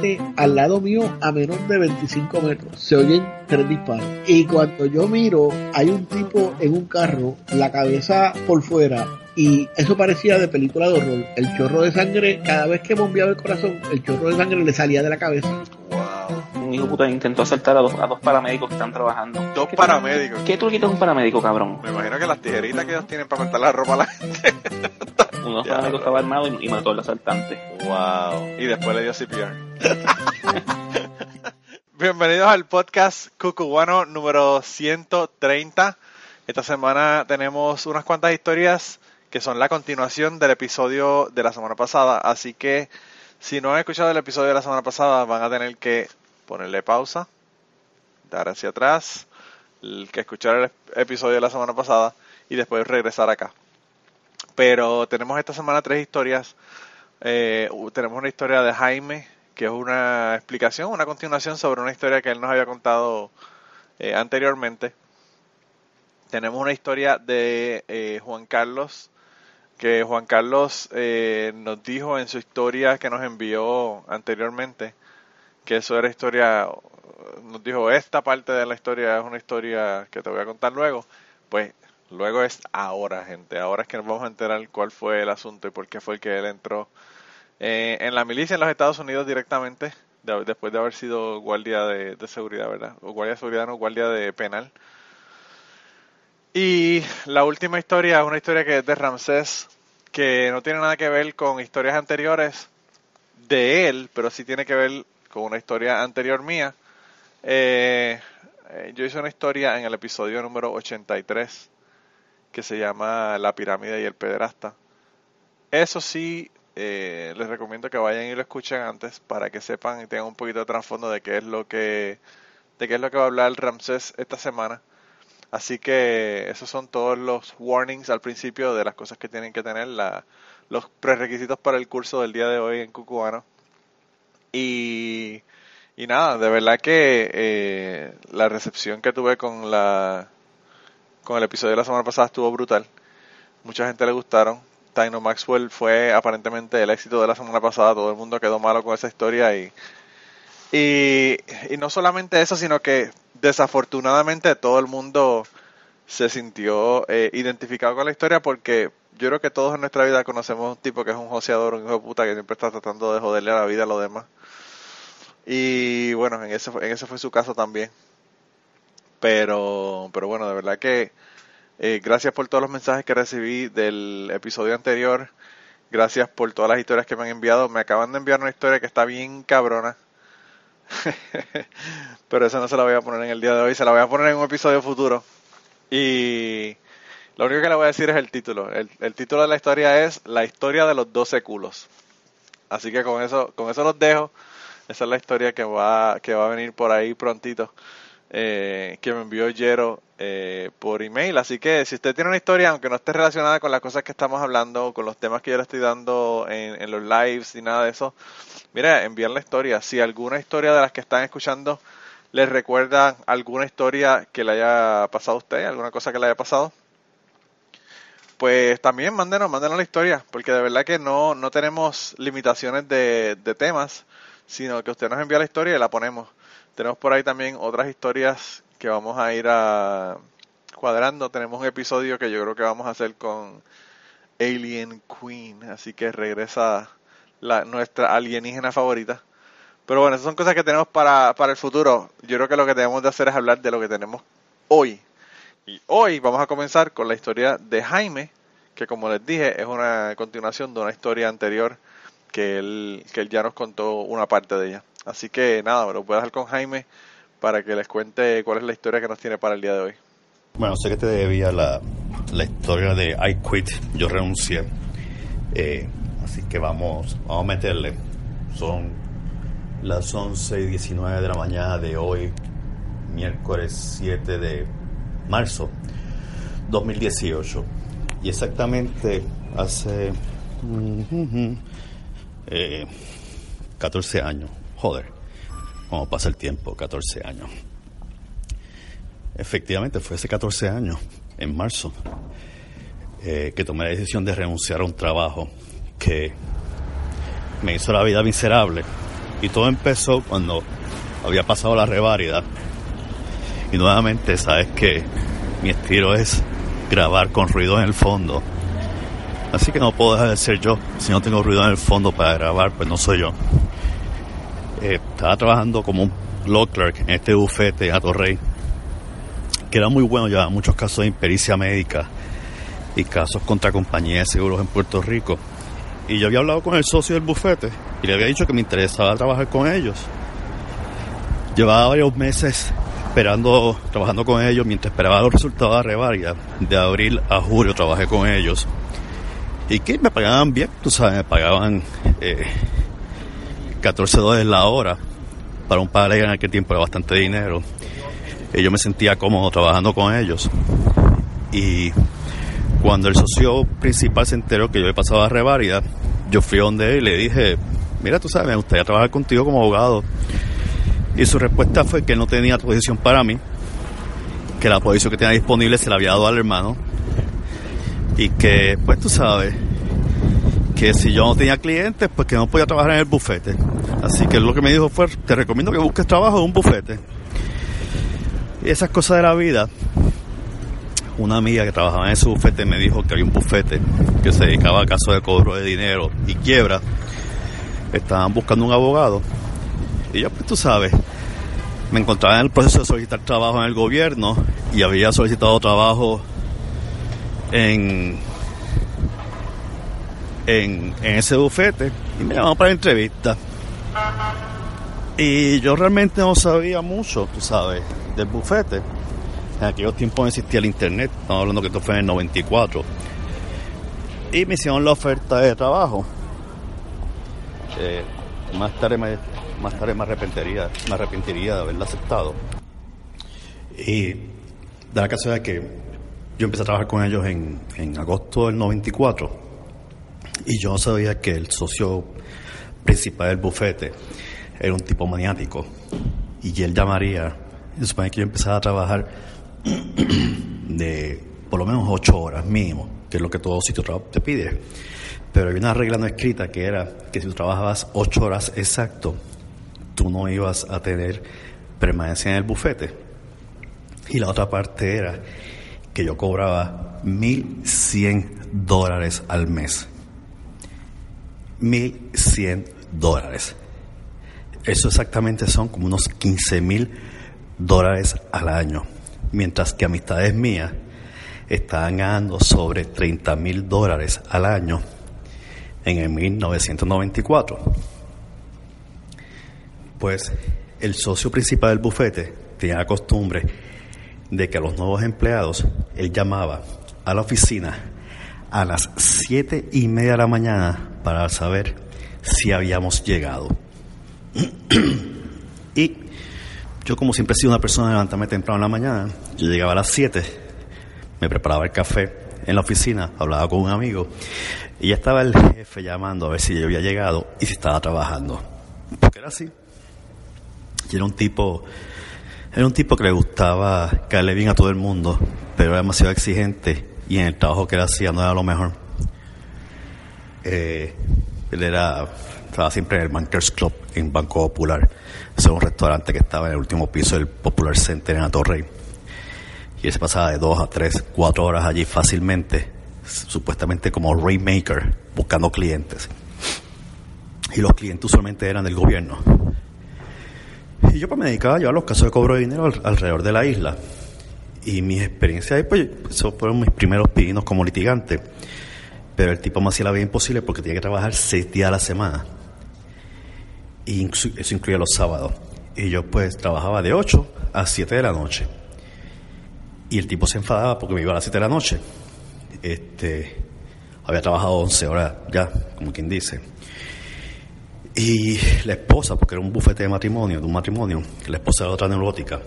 repente al lado mío a menos de 25 metros se oyen tres disparos. Y cuando yo miro hay un tipo en un carro, la cabeza por fuera y eso parecía de película de horror. El chorro de sangre, cada vez que bombeaba el corazón, el chorro de sangre le salía de la cabeza. Wow. Un hijo puta intentó asaltar a dos, a dos paramédicos que están trabajando. Dos paramédicos. ¿Qué truquito es un paramédico, cabrón? Me imagino que las tijeritas que ellos tienen para cortar la ropa a la gente. Uno de los paramédicos estaba armado y, y, mató al asaltante. Wow. Y después le dio CPR. Bienvenidos al podcast Cucubano número 130. Esta semana tenemos unas cuantas historias que son la continuación del episodio de la semana pasada. Así que si no han escuchado el episodio de la semana pasada, van a tener que ponerle pausa, dar hacia atrás, el que escuchar el episodio de la semana pasada y después regresar acá. Pero tenemos esta semana tres historias. Eh, tenemos una historia de Jaime, que es una explicación, una continuación sobre una historia que él nos había contado eh, anteriormente. Tenemos una historia de eh, Juan Carlos, que Juan Carlos eh, nos dijo en su historia que nos envió anteriormente, que eso era historia, nos dijo, esta parte de la historia es una historia que te voy a contar luego, pues luego es ahora, gente, ahora es que nos vamos a enterar cuál fue el asunto y por qué fue el que él entró eh, en la milicia en los Estados Unidos directamente, de, después de haber sido guardia de, seguridad, ¿verdad? O guardia de seguridad, no, guardia de penal. Y la última historia es una historia que es de Ramsés, que no tiene nada que ver con historias anteriores de él, pero sí tiene que ver con una historia anterior mía. Eh, yo hice una historia en el episodio número 83 que se llama La pirámide y el pederasta. Eso sí, eh, les recomiendo que vayan y lo escuchen antes para que sepan y tengan un poquito de trasfondo de qué es lo que de qué es lo que va a hablar Ramsés esta semana. Así que esos son todos los warnings al principio de las cosas que tienen que tener, la, los prerequisitos para el curso del día de hoy en Cucubano. Y, y nada, de verdad que eh, la recepción que tuve con la con el episodio de la semana pasada estuvo brutal. Mucha gente le gustaron. Tino Maxwell fue aparentemente el éxito de la semana pasada. Todo el mundo quedó malo con esa historia y, y, no solamente eso, sino que desafortunadamente todo el mundo se sintió eh, identificado con la historia porque yo creo que todos en nuestra vida conocemos un tipo que es un joseador, un hijo de puta que siempre está tratando de joderle a la vida a los demás. Y bueno, en ese fue su caso también. Pero, pero bueno, de verdad que eh, gracias por todos los mensajes que recibí del episodio anterior. Gracias por todas las historias que me han enviado. Me acaban de enviar una historia que está bien cabrona. Pero eso no se la voy a poner en el día de hoy, se la voy a poner en un episodio futuro. Y lo único que le voy a decir es el título. El, el título de la historia es La historia de los 12 culos. Así que con eso, con eso los dejo. Esa es la historia que va, que va a venir por ahí prontito. Eh, que me envió Jero eh, por email. Así que si usted tiene una historia, aunque no esté relacionada con las cosas que estamos hablando, con los temas que yo le estoy dando en, los lives y nada de eso, mira, envíen la historia. Si alguna historia de las que están escuchando les recuerda alguna historia que le haya pasado a usted, alguna cosa que le haya pasado, pues también mándenos, mándenos la historia, porque de verdad que no, no tenemos limitaciones de, de temas, sino que usted nos envía la historia y la ponemos. Tenemos por ahí también otras historias que vamos a ir a cuadrando. Tenemos un episodio que yo creo que vamos a hacer con Alien Queen, así que regresa la, nuestra alienígena favorita. Pero bueno, esas son cosas que tenemos para, para el futuro. Yo creo que lo que tenemos de hacer es hablar de lo que tenemos hoy. Y hoy vamos a comenzar con la historia de Jaime, que como les dije es una continuación de una historia anterior que él, que él ya nos contó una parte de ella. Así que nada, me lo voy a dejar con Jaime para que les cuente cuál es la historia que nos tiene para el día de hoy. Bueno, sé que te debía la, la historia de I Quit, yo renuncié. Eh, así que vamos, vamos a meterle. Son las 11 y 19 de la mañana de hoy, miércoles 7 de marzo 2018. Y exactamente hace eh, 14 años, joder, cómo pasa el tiempo, 14 años. Efectivamente, fue hace 14 años, en marzo, eh, que tomé la decisión de renunciar a un trabajo que me hizo la vida miserable Y todo empezó cuando había pasado la reválida. Y nuevamente, sabes que mi estilo es grabar con ruido en el fondo. Así que no puedo dejar de ser yo. Si no tengo ruido en el fondo para grabar, pues no soy yo. Estaba trabajando como un law clerk en este bufete a Torrey, que era muy bueno, llevaba muchos casos de impericia médica y casos contra compañías de seguros en Puerto Rico. Y yo había hablado con el socio del bufete y le había dicho que me interesaba trabajar con ellos. Llevaba varios meses esperando, trabajando con ellos mientras esperaba los resultados de Revaria. De abril a julio trabajé con ellos. Y que me pagaban bien, tú sabes, me pagaban eh, 14 dólares la hora. Para un padre en aquel tiempo era bastante dinero. Y yo me sentía cómodo trabajando con ellos. Y cuando el socio principal se enteró que yo había pasado a Revaria, yo fui donde él y le dije, mira, tú sabes, me gustaría trabajar contigo como abogado. Y su respuesta fue que no tenía posición para mí, que la posición que tenía disponible se la había dado al hermano y que, pues tú sabes, que si yo no tenía clientes, pues que no podía trabajar en el bufete. Así que lo que me dijo fue, te recomiendo que busques trabajo en un bufete. Y esas cosas de la vida, una amiga que trabajaba en ese bufete me dijo que había un bufete que se dedicaba a casos de cobro de dinero y quiebra. Estaban buscando un abogado. Y yo, pues tú sabes, me encontraba en el proceso de solicitar trabajo en el gobierno y había solicitado trabajo en, en, ese bufete y me llamaron para la entrevista. Y yo realmente no sabía mucho, tú sabes, del bufete. En aquellos tiempos no existía el internet, estamos hablando que esto fue en el 94. Y me hicieron la oferta de trabajo. Eh, más tarde me, más tarde me arrepentiría, me arrepentiría de haberla aceptado. Y da la casualidad que yo empecé a trabajar con ellos en, en agosto del 94 y yo sabía que el socio principal del bufete era un tipo maniático y él llamaría, se supone que yo empezaba a trabajar de por lo menos ocho horas mínimo, que es lo que todo sitio te pide. Pero había una regla no escrita que era que si tú trabajabas ocho horas exacto, tú no ibas a tener permanencia en el bufete. Y la otra parte era que yo cobraba 1.100 dólares al mes. 1.100 dólares. Eso exactamente son como unos 15.000 dólares al año. Mientras que amistades mías estaban ganando sobre 30.000 dólares al año en el 1994. Pues el socio principal del bufete tenía la costumbre de que a los nuevos empleados él llamaba a la oficina a las siete y media de la mañana para saber si habíamos llegado. y yo como siempre he sido una persona de levantarme temprano en la mañana, yo llegaba a las 7, me preparaba el café en la oficina, hablaba con un amigo y ya estaba el jefe llamando a ver si yo había llegado y si estaba trabajando. Porque era así. Y era un tipo, era un tipo que le gustaba caerle bien a todo el mundo, pero era demasiado exigente y en el trabajo que él hacía no era lo mejor. Eh, él era, estaba siempre en el Bankers Club en Banco Popular. Ese era un restaurante que estaba en el último piso del Popular Center en Atorrey. Y él se pasaba de dos a tres, cuatro horas allí fácilmente, supuestamente como Rainmaker, buscando clientes. Y los clientes usualmente eran del gobierno. Y yo pues me dedicaba a llevar los casos de cobro de dinero al- alrededor de la isla. Y mis experiencias ahí, pues, esos fueron mis primeros pininos como litigante. Pero el tipo me hacía la vida imposible porque tenía que trabajar seis días a la semana. Y eso incluía los sábados. Y yo pues trabajaba de 8 a 7 de la noche. Y el tipo se enfadaba porque me iba a las 7 de la noche. Este, había trabajado 11 horas ya, como quien dice. Y la esposa, porque era un bufete de matrimonio, de un matrimonio, la esposa era otra neurótica.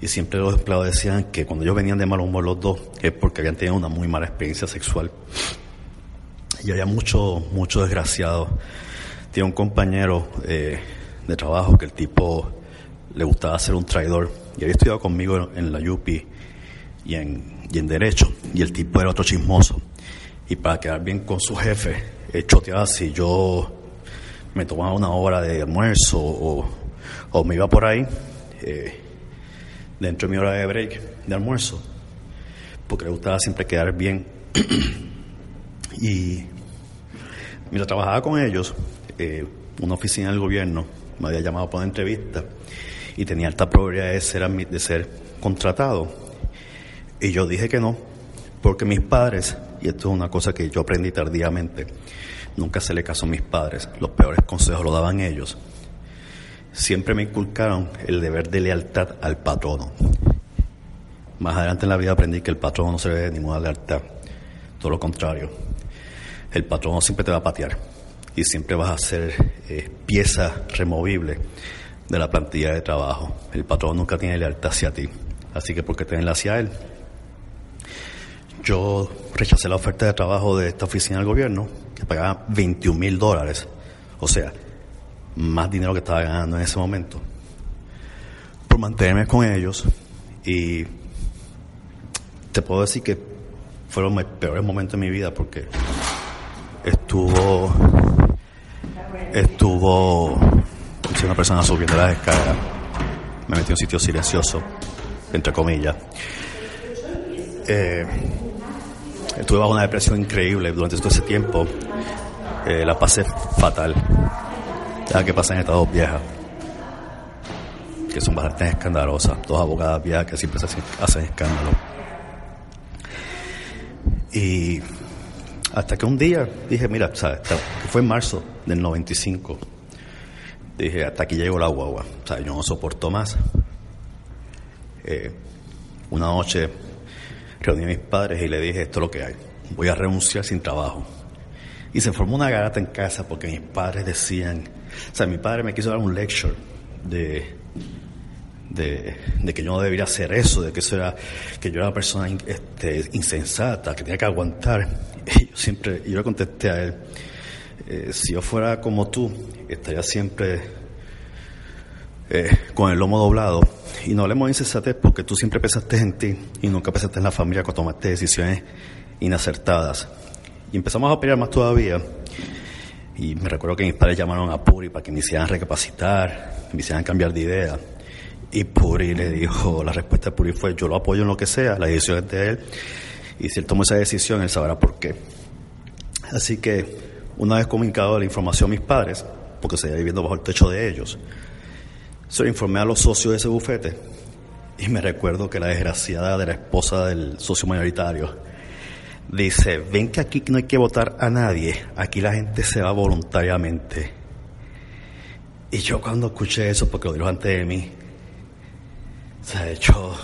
Y siempre los empleados decían que cuando ellos venían de mal humor los dos, es porque habían tenido una muy mala experiencia sexual. Y había mucho, mucho desgraciado. Tiene un compañero eh, de trabajo que el tipo le gustaba ser un traidor. Y había estudiado conmigo en la UPI y en, y en Derecho. Y el tipo era otro chismoso. Y para quedar bien con su jefe, él choteaba si yo me tomaba una hora de almuerzo o, o me iba por ahí eh, dentro de mi hora de break de almuerzo, porque le gustaba siempre quedar bien. y mientras trabajaba con ellos, eh, una oficina del gobierno me había llamado para una entrevista y tenía alta probabilidad de ser, de ser contratado. Y yo dije que no, porque mis padres, y esto es una cosa que yo aprendí tardíamente, nunca se le casó a mis padres, los peores consejos lo daban ellos. Siempre me inculcaron el deber de lealtad al patrono. Más adelante en la vida aprendí que el patrono no se ve de ninguna lealtad, todo lo contrario. El patrono siempre te va a patear y siempre vas a ser eh, pieza removible de la plantilla de trabajo. El patrón nunca tiene lealtad hacia ti, así que ¿por qué tenerla hacia él? Yo rechacé la oferta de trabajo de esta oficina del gobierno, que pagaba 21 mil dólares, o sea, más dinero que estaba ganando en ese momento, por mantenerme con ellos y te puedo decir que fueron los peores momentos de mi vida porque estuvo estuvo una persona subiendo las escaleras me metí en un sitio silencioso entre comillas. Eh, estuve bajo una depresión increíble durante todo ese tiempo. Eh, la pasé fatal. Ya que pasa en Estados viejas que son bastante escandalosas dos abogadas viejas que siempre hacen escándalo. Y hasta que un día dije, mira, que fue en marzo del 95, dije, hasta aquí llegó la guagua, o sea, yo no soporto más. Eh, una noche reuní a mis padres y le dije, esto es lo que hay, voy a renunciar sin trabajo. Y se formó una garata en casa porque mis padres decían, o sea, mi padre me quiso dar un lecture de, de, que yo no debería hacer eso, de que eso era, que yo era una persona este, insensata, que tenía que aguantar. Y yo siempre, yo le contesté a él, eh, si yo fuera como tú, estaría siempre eh, con el lomo doblado. Y no hablemos de insensatez porque tú siempre pensaste en ti y nunca pensaste en la familia cuando tomaste decisiones inacertadas. Y empezamos a pelear más todavía. Y me recuerdo que mis padres llamaron a Puri para que me hicieran recapacitar, me hicieran cambiar de idea. Y Puri le dijo, la respuesta de Puri fue, yo lo apoyo en lo que sea, la decisión es de él, y si él tomó esa decisión, él sabrá por qué. Así que, una vez comunicado la información a mis padres, porque seguía viviendo bajo el techo de ellos, se lo informé a los socios de ese bufete, y me recuerdo que la desgraciada de la esposa del socio mayoritario dice, ven que aquí no hay que votar a nadie, aquí la gente se va voluntariamente. Y yo cuando escuché eso, porque lo dijo antes de mí, o sea, yo,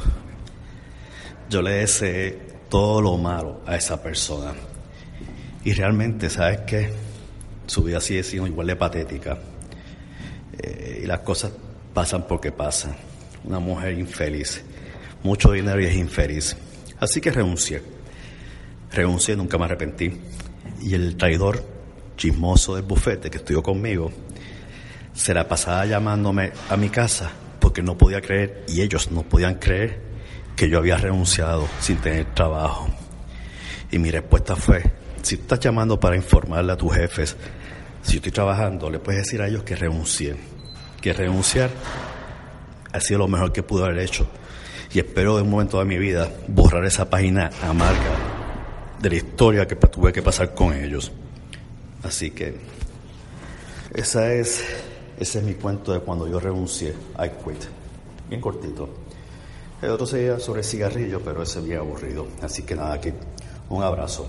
yo le deseé todo lo malo a esa persona. Y realmente, ¿sabes qué? Su vida sigue siendo igual de patética. Eh, y las cosas pasan porque pasan. Una mujer infeliz. Mucho dinero y es infeliz. Así que renuncié. Renuncié, nunca me arrepentí. Y el traidor chismoso del bufete que estudió conmigo se la pasaba llamándome a mi casa porque no podía creer, y ellos no podían creer, que yo había renunciado sin tener trabajo. Y mi respuesta fue, si estás llamando para informarle a tus jefes, si estoy trabajando, le puedes decir a ellos que renuncien, que renunciar ha sido lo mejor que pude haber hecho. Y espero en un momento de mi vida borrar esa página amarga de la historia que tuve que pasar con ellos. Así que esa es ese es mi cuento de cuando yo renuncié. I quit. Bien cortito. El otro sería sobre cigarrillo, pero ese bien aburrido. Así que nada, aquí un abrazo.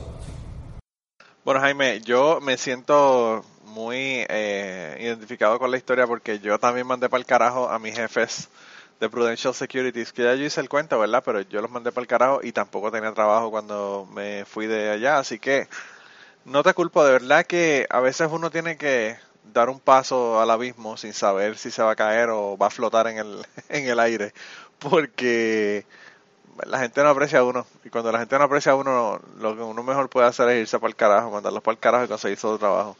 Bueno, Jaime, yo me siento muy eh, identificado con la historia porque yo también mandé para el carajo a mis jefes de Prudential Securities, que ya yo hice el cuento, ¿verdad? Pero yo los mandé para el carajo y tampoco tenía trabajo cuando me fui de allá, así que no te culpo, de verdad que a veces uno tiene que dar un paso al abismo sin saber si se va a caer o va a flotar en el, en el aire, porque la gente no aprecia a uno, y cuando la gente no aprecia a uno, lo que uno mejor puede hacer es irse para el carajo, mandarlos para el carajo y conseguir otro trabajo.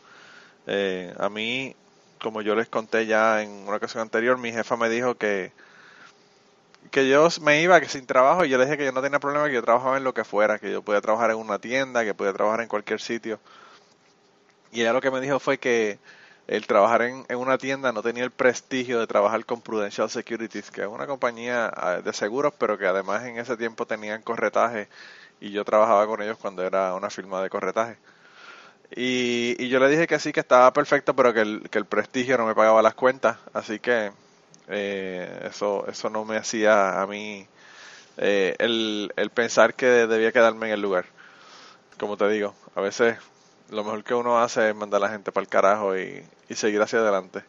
Eh, a mí, como yo les conté ya en una ocasión anterior, mi jefa me dijo que que yo me iba que sin trabajo y yo le dije que yo no tenía problema, que yo trabajaba en lo que fuera, que yo podía trabajar en una tienda, que podía trabajar en cualquier sitio. Y ella lo que me dijo fue que el trabajar en, en, una tienda no tenía el prestigio de trabajar con Prudential Securities, que es una compañía ah, de seguros, pero que además en ese tiempo tenían corretaje y yo trabajaba con ellos cuando era una firma de corretaje. Y, y yo le dije que sí, que estaba perfecto, pero que el, que el prestigio no me pagaba las cuentas, así que eh, eso, eso no me hacía a mí eh, el, el pensar que debía quedarme en el lugar. Como te digo, a veces lo mejor que uno hace es mandar a la gente para el carajo y, seguir hacia adelante.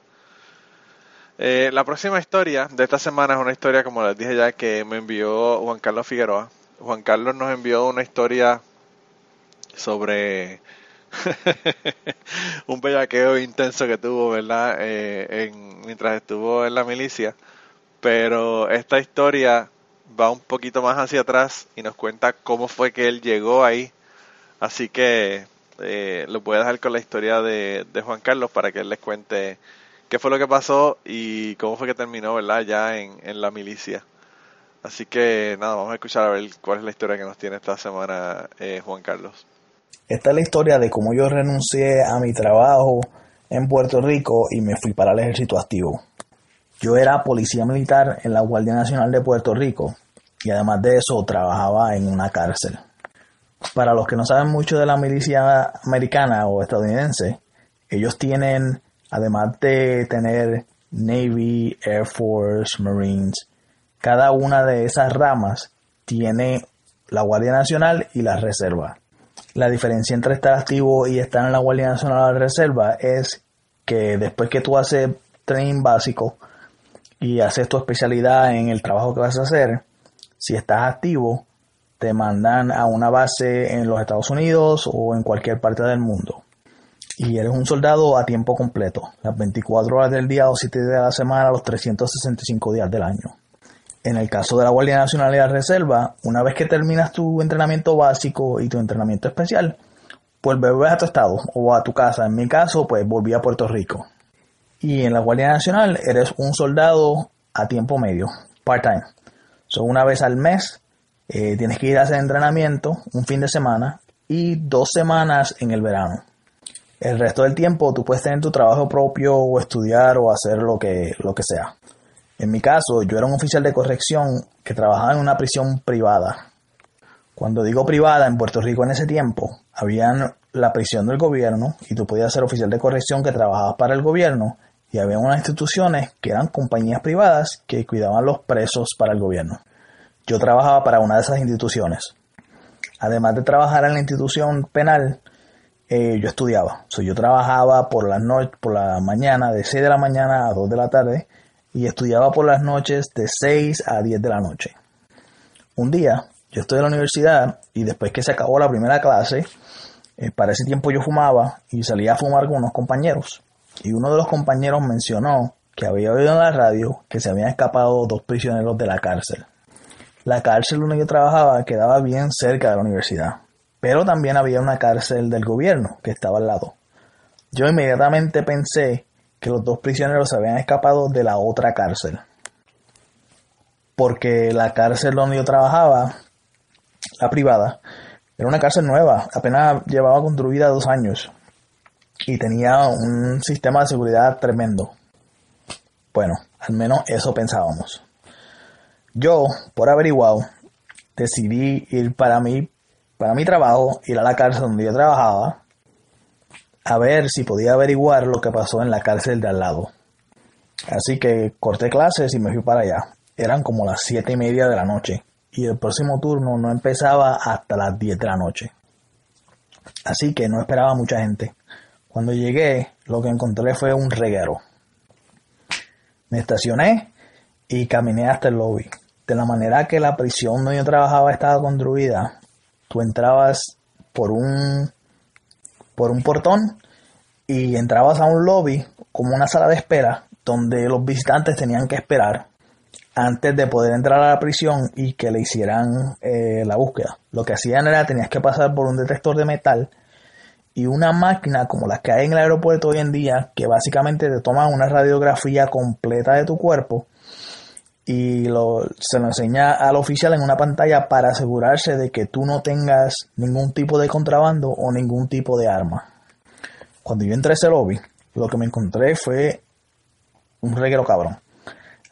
Eh, la próxima historia de esta semana es una historia, como les dije ya, que me envió Juan Carlos Figueroa. Juan Carlos nos envió una historia sobre un bellaqueo intenso que tuvo, ¿verdad? Eh, mientras estuvo en la milicia. Pero esta historia va un poquito más hacia atrás y nos cuenta cómo fue que él llegó ahí. Así que eh, lo voy a dejar con la historia de, Juan Carlos para que él les cuente qué fue lo que pasó y cómo fue que terminó, ¿verdad? Ya en, en la milicia. Así que nada, vamos a escuchar a ver cuál es la historia que nos tiene esta semana eh, Juan Carlos. Esta es la historia de cómo yo renuncié a mi trabajo en Puerto Rico y me fui para el ejército activo. Yo era policía militar en la Guardia Nacional de Puerto Rico y además de eso trabajaba en una cárcel. Para los que no saben mucho de la milicia americana o estadounidense, ellos tienen, además de tener Navy, Air Force, Marines, cada una de esas ramas tiene la Guardia Nacional y la Reserva. La diferencia entre estar activo y estar en la Guardia Nacional o la Reserva es que después que tú haces training básico y haces tu especialidad en el trabajo que vas a hacer, si estás activo, te mandan a una base en los Estados Unidos o en cualquier parte del mundo. Y eres un soldado a tiempo completo, las 24 horas del día o 7 días de la semana, los 365 días del año. En el caso de la Guardia Nacional y la Reserva, una vez que terminas tu entrenamiento básico y tu entrenamiento especial, pues vuelves a tu estado o a tu casa. En mi caso, pues volví a Puerto Rico. Y en la Guardia Nacional eres un soldado a tiempo medio, part-time. So, una vez al mes eh, tienes que ir a hacer entrenamiento, un fin de semana y dos semanas en el verano. El resto del tiempo tú puedes tener tu trabajo propio o estudiar o hacer lo que, lo que sea. En mi caso, yo era un oficial de corrección que trabajaba en una prisión privada. Cuando digo privada, en Puerto Rico en ese tiempo, había la prisión del gobierno y tú podías ser oficial de corrección que trabajaba para el gobierno y había unas instituciones que eran compañías privadas que cuidaban los presos para el gobierno. Yo trabajaba para una de esas instituciones. Además de trabajar en la institución penal, eh, yo estudiaba. yo trabajaba por la noche, por la mañana, de 6 de la mañana a 2 de la tarde, y estudiaba por las noches de 6 a 10 de la noche. Un día, yo estoy en la universidad y después que se acabó la primera clase, eh, para ese tiempo yo fumaba y salía a fumar con unos compañeros. Y uno de los compañeros mencionó que había oído en la radio que se habían escapado dos prisioneros de la cárcel. La cárcel donde yo trabajaba quedaba bien cerca de la universidad, pero también había una cárcel del gobierno que estaba al lado. Yo inmediatamente pensé que los dos prisioneros se habían escapado de la otra cárcel. Porque la cárcel donde yo trabajaba, la privada, era una cárcel nueva, apenas llevaba construida dos años y tenía un sistema de seguridad tremendo. Bueno, al menos eso pensábamos. Yo, por averiguado, decidí ir para mí, para mi trabajo, ir a la cárcel donde yo trabajaba, a ver si podía averiguar lo que pasó en la cárcel de al lado. Así que corté clases y me fui para allá. Eran como las siete y media de la noche y el próximo turno no empezaba hasta las 10 de la noche. Así que no esperaba mucha gente. Cuando llegué, lo que encontré fue un reguero. Me estacioné y caminé hasta el lobby. De la manera que la prisión donde yo trabajaba estaba construida, tú entrabas por un por un portón y entrabas a un lobby como una sala de espera donde los visitantes tenían que esperar antes de poder entrar a la prisión y que le hicieran eh, la búsqueda. Lo que hacían era tenías que pasar por un detector de metal y una máquina como las que hay en el aeropuerto hoy en día que básicamente te toma una radiografía completa de tu cuerpo y lo, se lo enseña al oficial en una pantalla para asegurarse de que tú no tengas ningún tipo de contrabando o ningún tipo de arma. Cuando yo entré a ese lobby, lo que me encontré fue un reguero cabrón.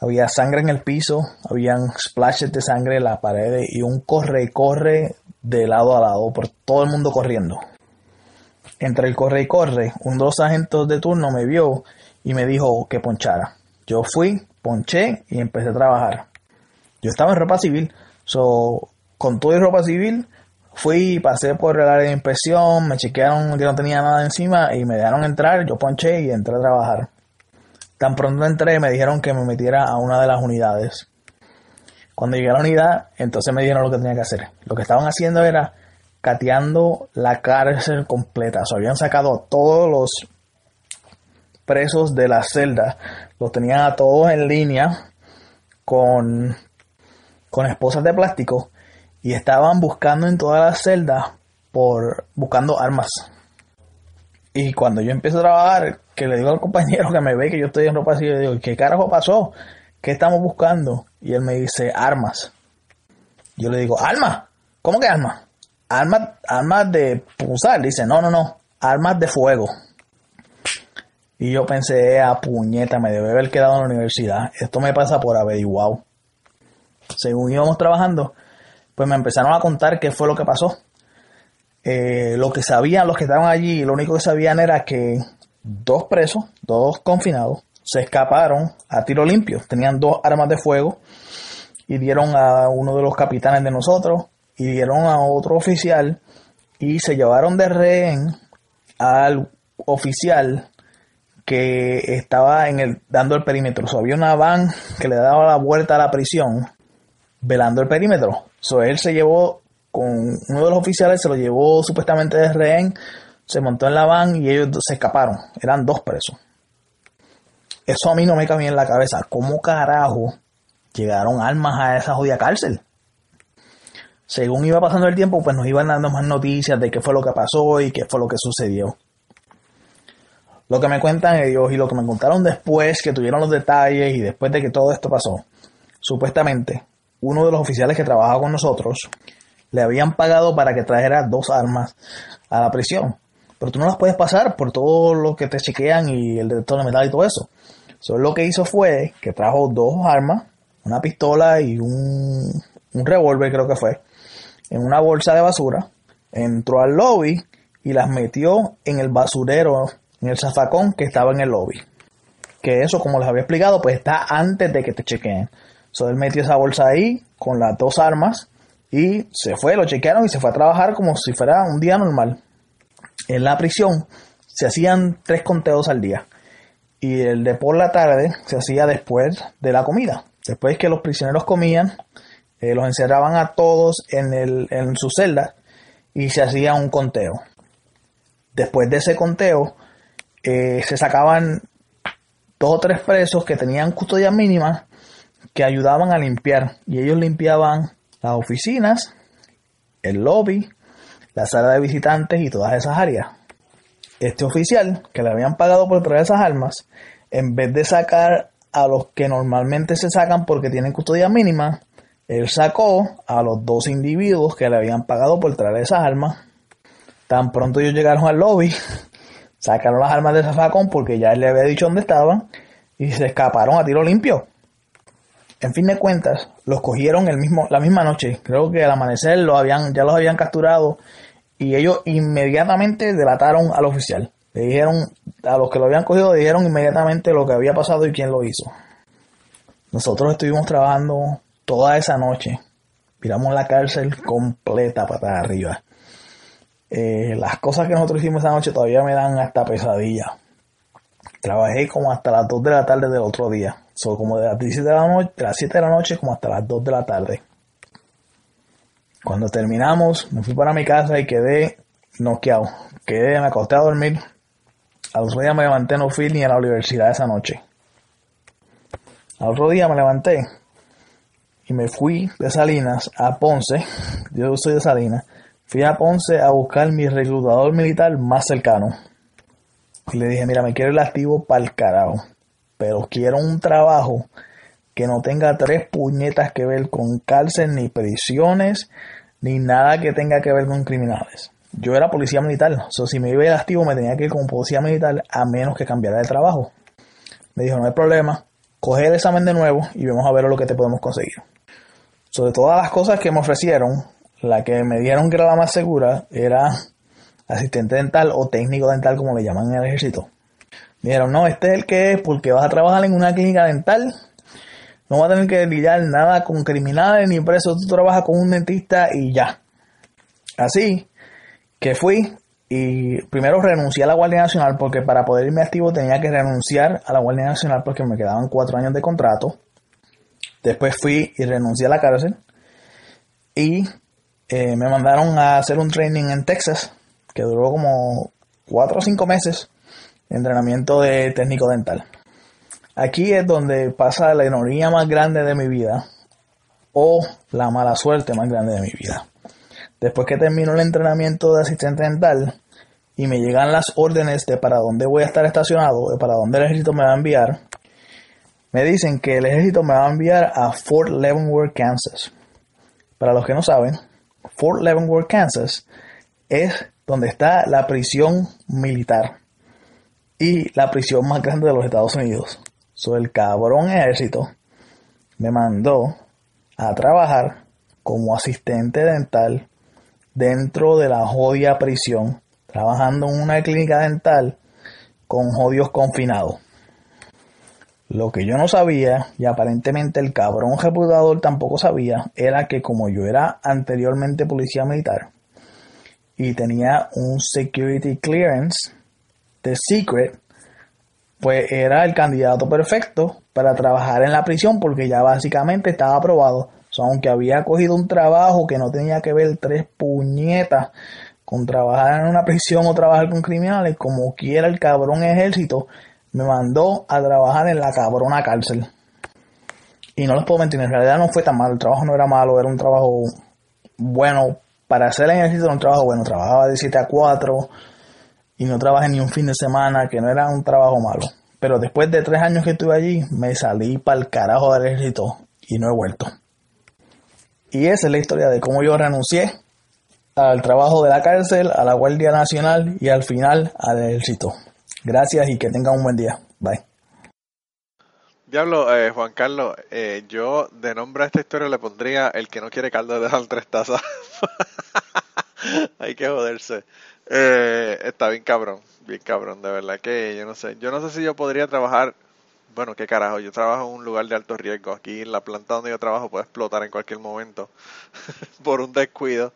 Había sangre en el piso, habían splashes de sangre en la pared y un corre y corre de lado a lado por todo el mundo corriendo. Entre el corre y corre, uno de los agentes de turno me vio y me dijo que ponchara. Yo fui, ponché y empecé a trabajar. Yo estaba en ropa civil, so, con todo y ropa civil, fui, pasé por el área de inspección, me chequearon que no tenía nada encima y me dejaron entrar, yo ponché y entré a trabajar. Tan pronto entré me dijeron que me metiera a una de las unidades. Cuando llegué a la unidad, entonces me dijeron lo que tenía que hacer. Lo que estaban haciendo era cateando la cárcel completa. O habían sacado todos los presos de la celda, los tenían a todos en línea con, con esposas de plástico y estaban buscando en todas las celdas por buscando armas. Y cuando yo empiezo a trabajar, que le digo al compañero que me ve que yo estoy en ropa así, le digo, ¿qué carajo pasó? ¿Qué estamos buscando? Y él me dice, armas. Yo le digo, ¿armas? ¿Cómo que armas? Armas, armas de usar. Dice, no, no, no, armas de fuego. Y yo pensé, a puñeta, me debe haber quedado en la universidad. Esto me pasa por averiguado. Según íbamos trabajando, pues me empezaron a contar qué fue lo que pasó. Eh, lo que sabían los que estaban allí, lo único que sabían era que dos presos, dos confinados, se escaparon a tiro limpio. Tenían dos armas de fuego y dieron a uno de los capitanes de nosotros y dieron a otro oficial y se llevaron de rehén al oficial que estaba en el, dando el perímetro. había una van que le daba la vuelta a la prisión velando el perímetro. Él se llevó con uno de los oficiales, se lo llevó supuestamente de rehén, se montó en la van y ellos se escaparon. Eran dos presos. Eso a mí no me cabía en la cabeza. ¿Cómo carajo llegaron armas a esa jodida cárcel? Según iba pasando el tiempo, pues nos iban dando más noticias de qué fue lo que pasó y qué fue lo que sucedió. Lo que me cuentan ellos y lo que me contaron después, que tuvieron los detalles y después de que todo esto pasó, supuestamente uno de los oficiales que trabajaba con nosotros le habían pagado para que trajera dos armas a la prisión. Pero tú no las puedes pasar por todo lo que te chequean y el detector de metal y todo eso. Solo lo que hizo fue que trajo dos armas, una pistola y un, un revólver creo que fue, en una bolsa de basura. Entró al lobby y las metió en el basurero, en el zafacón que estaba en el lobby. Que eso, como les había explicado, pues está antes de que te chequeen. So, él metió esa bolsa ahí con las dos armas y se fue, lo chequearon y se fue a trabajar como si fuera un día normal. En la prisión se hacían tres conteos al día y el de por la tarde se hacía después de la comida. Después que los prisioneros comían, eh, los encerraban a todos en, el, en su celda y se hacía un conteo. Después de ese conteo, se sacaban dos o tres presos que tenían custodia mínima que ayudaban a limpiar y ellos limpiaban las oficinas, el lobby, la sala de visitantes y todas esas áreas. Este oficial, que le habían pagado por traer esas armas, en vez de sacar a los que normalmente se sacan porque tienen custodia mínima, él sacó a los dos individuos que le habían pagado por traer esas armas. Tan pronto ellos llegaron al lobby, sacaron las armas de zafacón porque ya él le había dicho dónde estaban y se escaparon a tiro limpio. En fin de cuentas, los cogieron el mismo, la misma noche. Creo que al amanecer lo habían, ya los habían capturado y ellos inmediatamente delataron al oficial. Le dijeron, a los que lo habían cogido, le dijeron inmediatamente lo que había pasado y quién lo hizo. Nosotros estuvimos trabajando toda esa noche. Miramos la cárcel completa para arriba. Eh, las cosas que nosotros hicimos esa noche todavía me dan hasta pesadilla. Trabajé como hasta las 2 de la tarde del otro día. So, como de las, de la noche, de las 7 de la noche como hasta las 2 de la tarde. Cuando terminamos, me fui para mi casa y quedé noqueado. Quedé, me acosté a dormir. Al otro día me levanté, no fui ni a la universidad esa noche. Al otro día me levanté y me fui de Salinas a Ponce. Yo soy de Salinas. Fui a Ponce a buscar mi reclutador militar más cercano. Y le dije, mira, me quiero el activo para el carajo pero quiero un trabajo que no tenga tres puñetas que ver con cárcel, ni prisiones, ni nada que tenga que ver con criminales. yo era policía militar. O sea, si me iba el activo me tenía que ir como policía militar a menos que cambiara de trabajo. Me dijo, no hay problema, coge el examen de nuevo y vamos a ver lo que te podemos conseguir. Sobre todas las cosas que me ofrecieron, la que me dieron que era la más segura era asistente dental o técnico dental como le llaman en el ejército. Me dijeron, no, este es el que es porque vas a trabajar en una clínica dental. No vas a tener que lidiar nada con criminales ni presos. Tú trabajas con un dentista y ya. Así que fui y primero renuncié a la Guardia Nacional porque para poder irme activo tenía que renunciar a la Guardia Nacional porque me quedaban cuatro años de contrato. Después fui y renuncié a la cárcel y eh, me mandaron a hacer un training en Texas que duró como cuatro o cinco meses de entrenamiento de técnico dental. Aquí es donde pasa la ironía más grande de mi vida o la mala suerte más grande de mi vida. Después que termino el entrenamiento de asistente dental y me llegan las órdenes de para dónde voy a estar estacionado, de para dónde el ejército me va a enviar, me dicen que el ejército me va a enviar a Fort Leavenworth, Kansas. Para los que no saben, Fort Leavenworth, Kansas es donde está la prisión militar y la prisión más grande de los Estados Unidos. So, el cabrón ejército me mandó a trabajar como asistente dental dentro de la jodia prisión, trabajando en una clínica dental con jodios confinados. Lo que yo no sabía, y aparentemente el cabrón reputador tampoco sabía, era que como yo era anteriormente policía militar y tenía un security clearance de secret, pues era el candidato perfecto para trabajar en la prisión porque ya básicamente estaba aprobado. Aunque había cogido un trabajo que no tenía que ver tres puñetas con trabajar en una prisión o trabajar con criminales, como quiera el cabrón ejército, me mandó a trabajar en la cabrona cárcel. Y no les puedo mentir, en realidad no fue tan malo, el trabajo no era malo, era un trabajo bueno. Para hacer el ejército era un trabajo bueno, trabajaba de 7 a 4 y no trabajé ni un fin de semana, que no era un trabajo malo. Pero después de tres años que estuve allí, me salí para el carajo del ejército y no he vuelto. Y esa es la historia de cómo yo renuncié al trabajo de la cárcel, a la Guardia Nacional y al final al ejército. Gracias y que tengan un buen día. Bye. Diablo, eh, Juan Carlos, eh, yo de nombre a esta historia le pondría el que no quiere caldo de dejar tres tazas. Hay que joderse. Eh, está bien cabrón, bien cabrón, de verdad que yo no sé. Yo no sé si yo podría trabajar bueno, qué carajo, yo trabajo en un lugar de alto riesgo. Aquí en la planta donde yo trabajo puede explotar en cualquier momento por un descuido.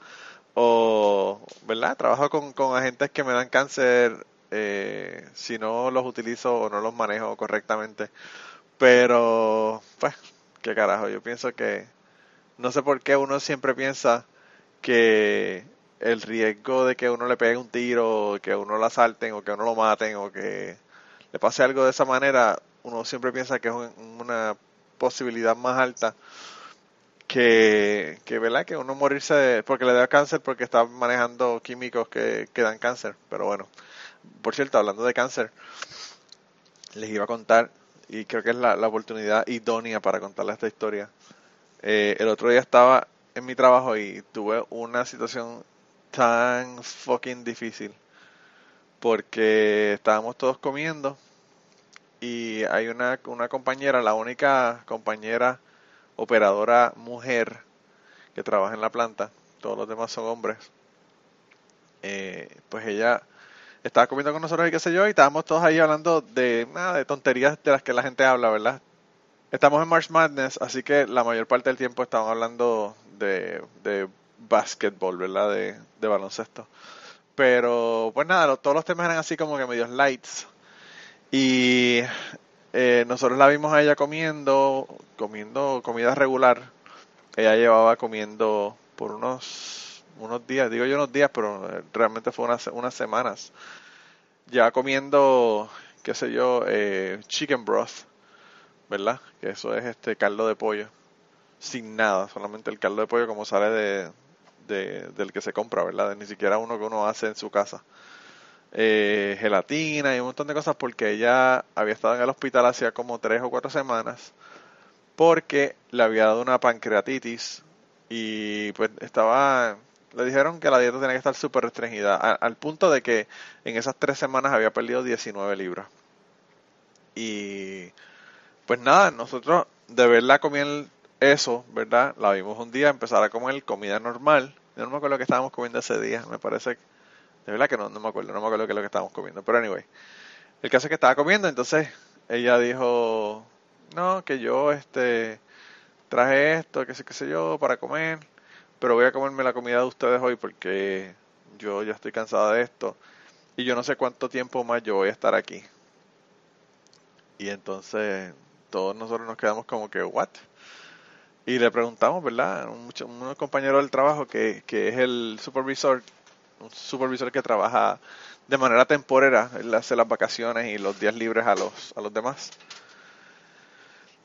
O, ¿verdad? Trabajo con, con agentes que me dan cáncer eh, si no los utilizo o no los manejo correctamente. Pero, pues, qué carajo, yo pienso que, no sé por qué uno siempre piensa que el riesgo de que uno le pegue un tiro, que uno lo asalten o que uno lo maten o que le pase algo de esa manera, uno siempre piensa que es una posibilidad más alta que, que, ¿verdad? que uno morirse porque le da cáncer porque está manejando químicos que, que dan cáncer. Pero bueno, por cierto, hablando de cáncer, les iba a contar, y creo que es la, oportunidad idónea para contarles esta historia. Eh, el otro día estaba en mi trabajo y tuve una situación tan fucking difícil porque estábamos todos comiendo y hay una, una compañera, la única compañera operadora mujer que trabaja en la planta, todos los demás son hombres. Eh, pues ella estaba comiendo con nosotros y qué sé yo, y estábamos todos ahí hablando de nada, de tonterías de las que la gente habla, ¿verdad? Estamos en March Madness, así que la mayor parte del tiempo estamos hablando de, de basketball, ¿verdad? De, de baloncesto. Pero, pues nada, todos los temas eran así como que medios lights. Y eh, nosotros la vimos a ella comiendo, comiendo comida regular. Ella llevaba comiendo por unos, unos días, digo yo unos días, pero eh, realmente fue unas, unas semanas. Ya comiendo, qué sé yo, eh, chicken broth, ¿verdad? Que eso es este caldo de pollo, sin nada, solamente el caldo de pollo como sale de, de del que se compra, ¿verdad? Ni siquiera uno que uno hace en su casa eh, gelatina y un montón de cosas porque ella había estado en el hospital hacía como tres o cuatro semanas porque le había dado una pancreatitis y pues estaba le dijeron que la dieta tenía que estar súper restringida, al punto de que en esas tres semanas había perdido 19 libras. Y pues nada, nosotros de verla comiendo eso, ¿verdad? La vimos un día empezar a comer comida normal. Yo no me acuerdo lo que estábamos comiendo ese día, me parece, de verdad que no, no me acuerdo, no me acuerdo qué es lo que estábamos comiendo, pero anyway. El caso es que estaba comiendo, entonces ella dijo, no, que yo este traje esto, que sé, qué sé yo, para comer, pero voy a comerme la comida de ustedes hoy porque yo ya estoy cansada de esto y yo no sé cuánto tiempo más yo voy a estar aquí. Y entonces todos nosotros nos quedamos como que, ¿what? Y le preguntamos, ¿verdad? Un, un compañero del trabajo que, que es el supervisor, un supervisor que trabaja de manera temporera, él hace las vacaciones y los días libres a los, a los demás.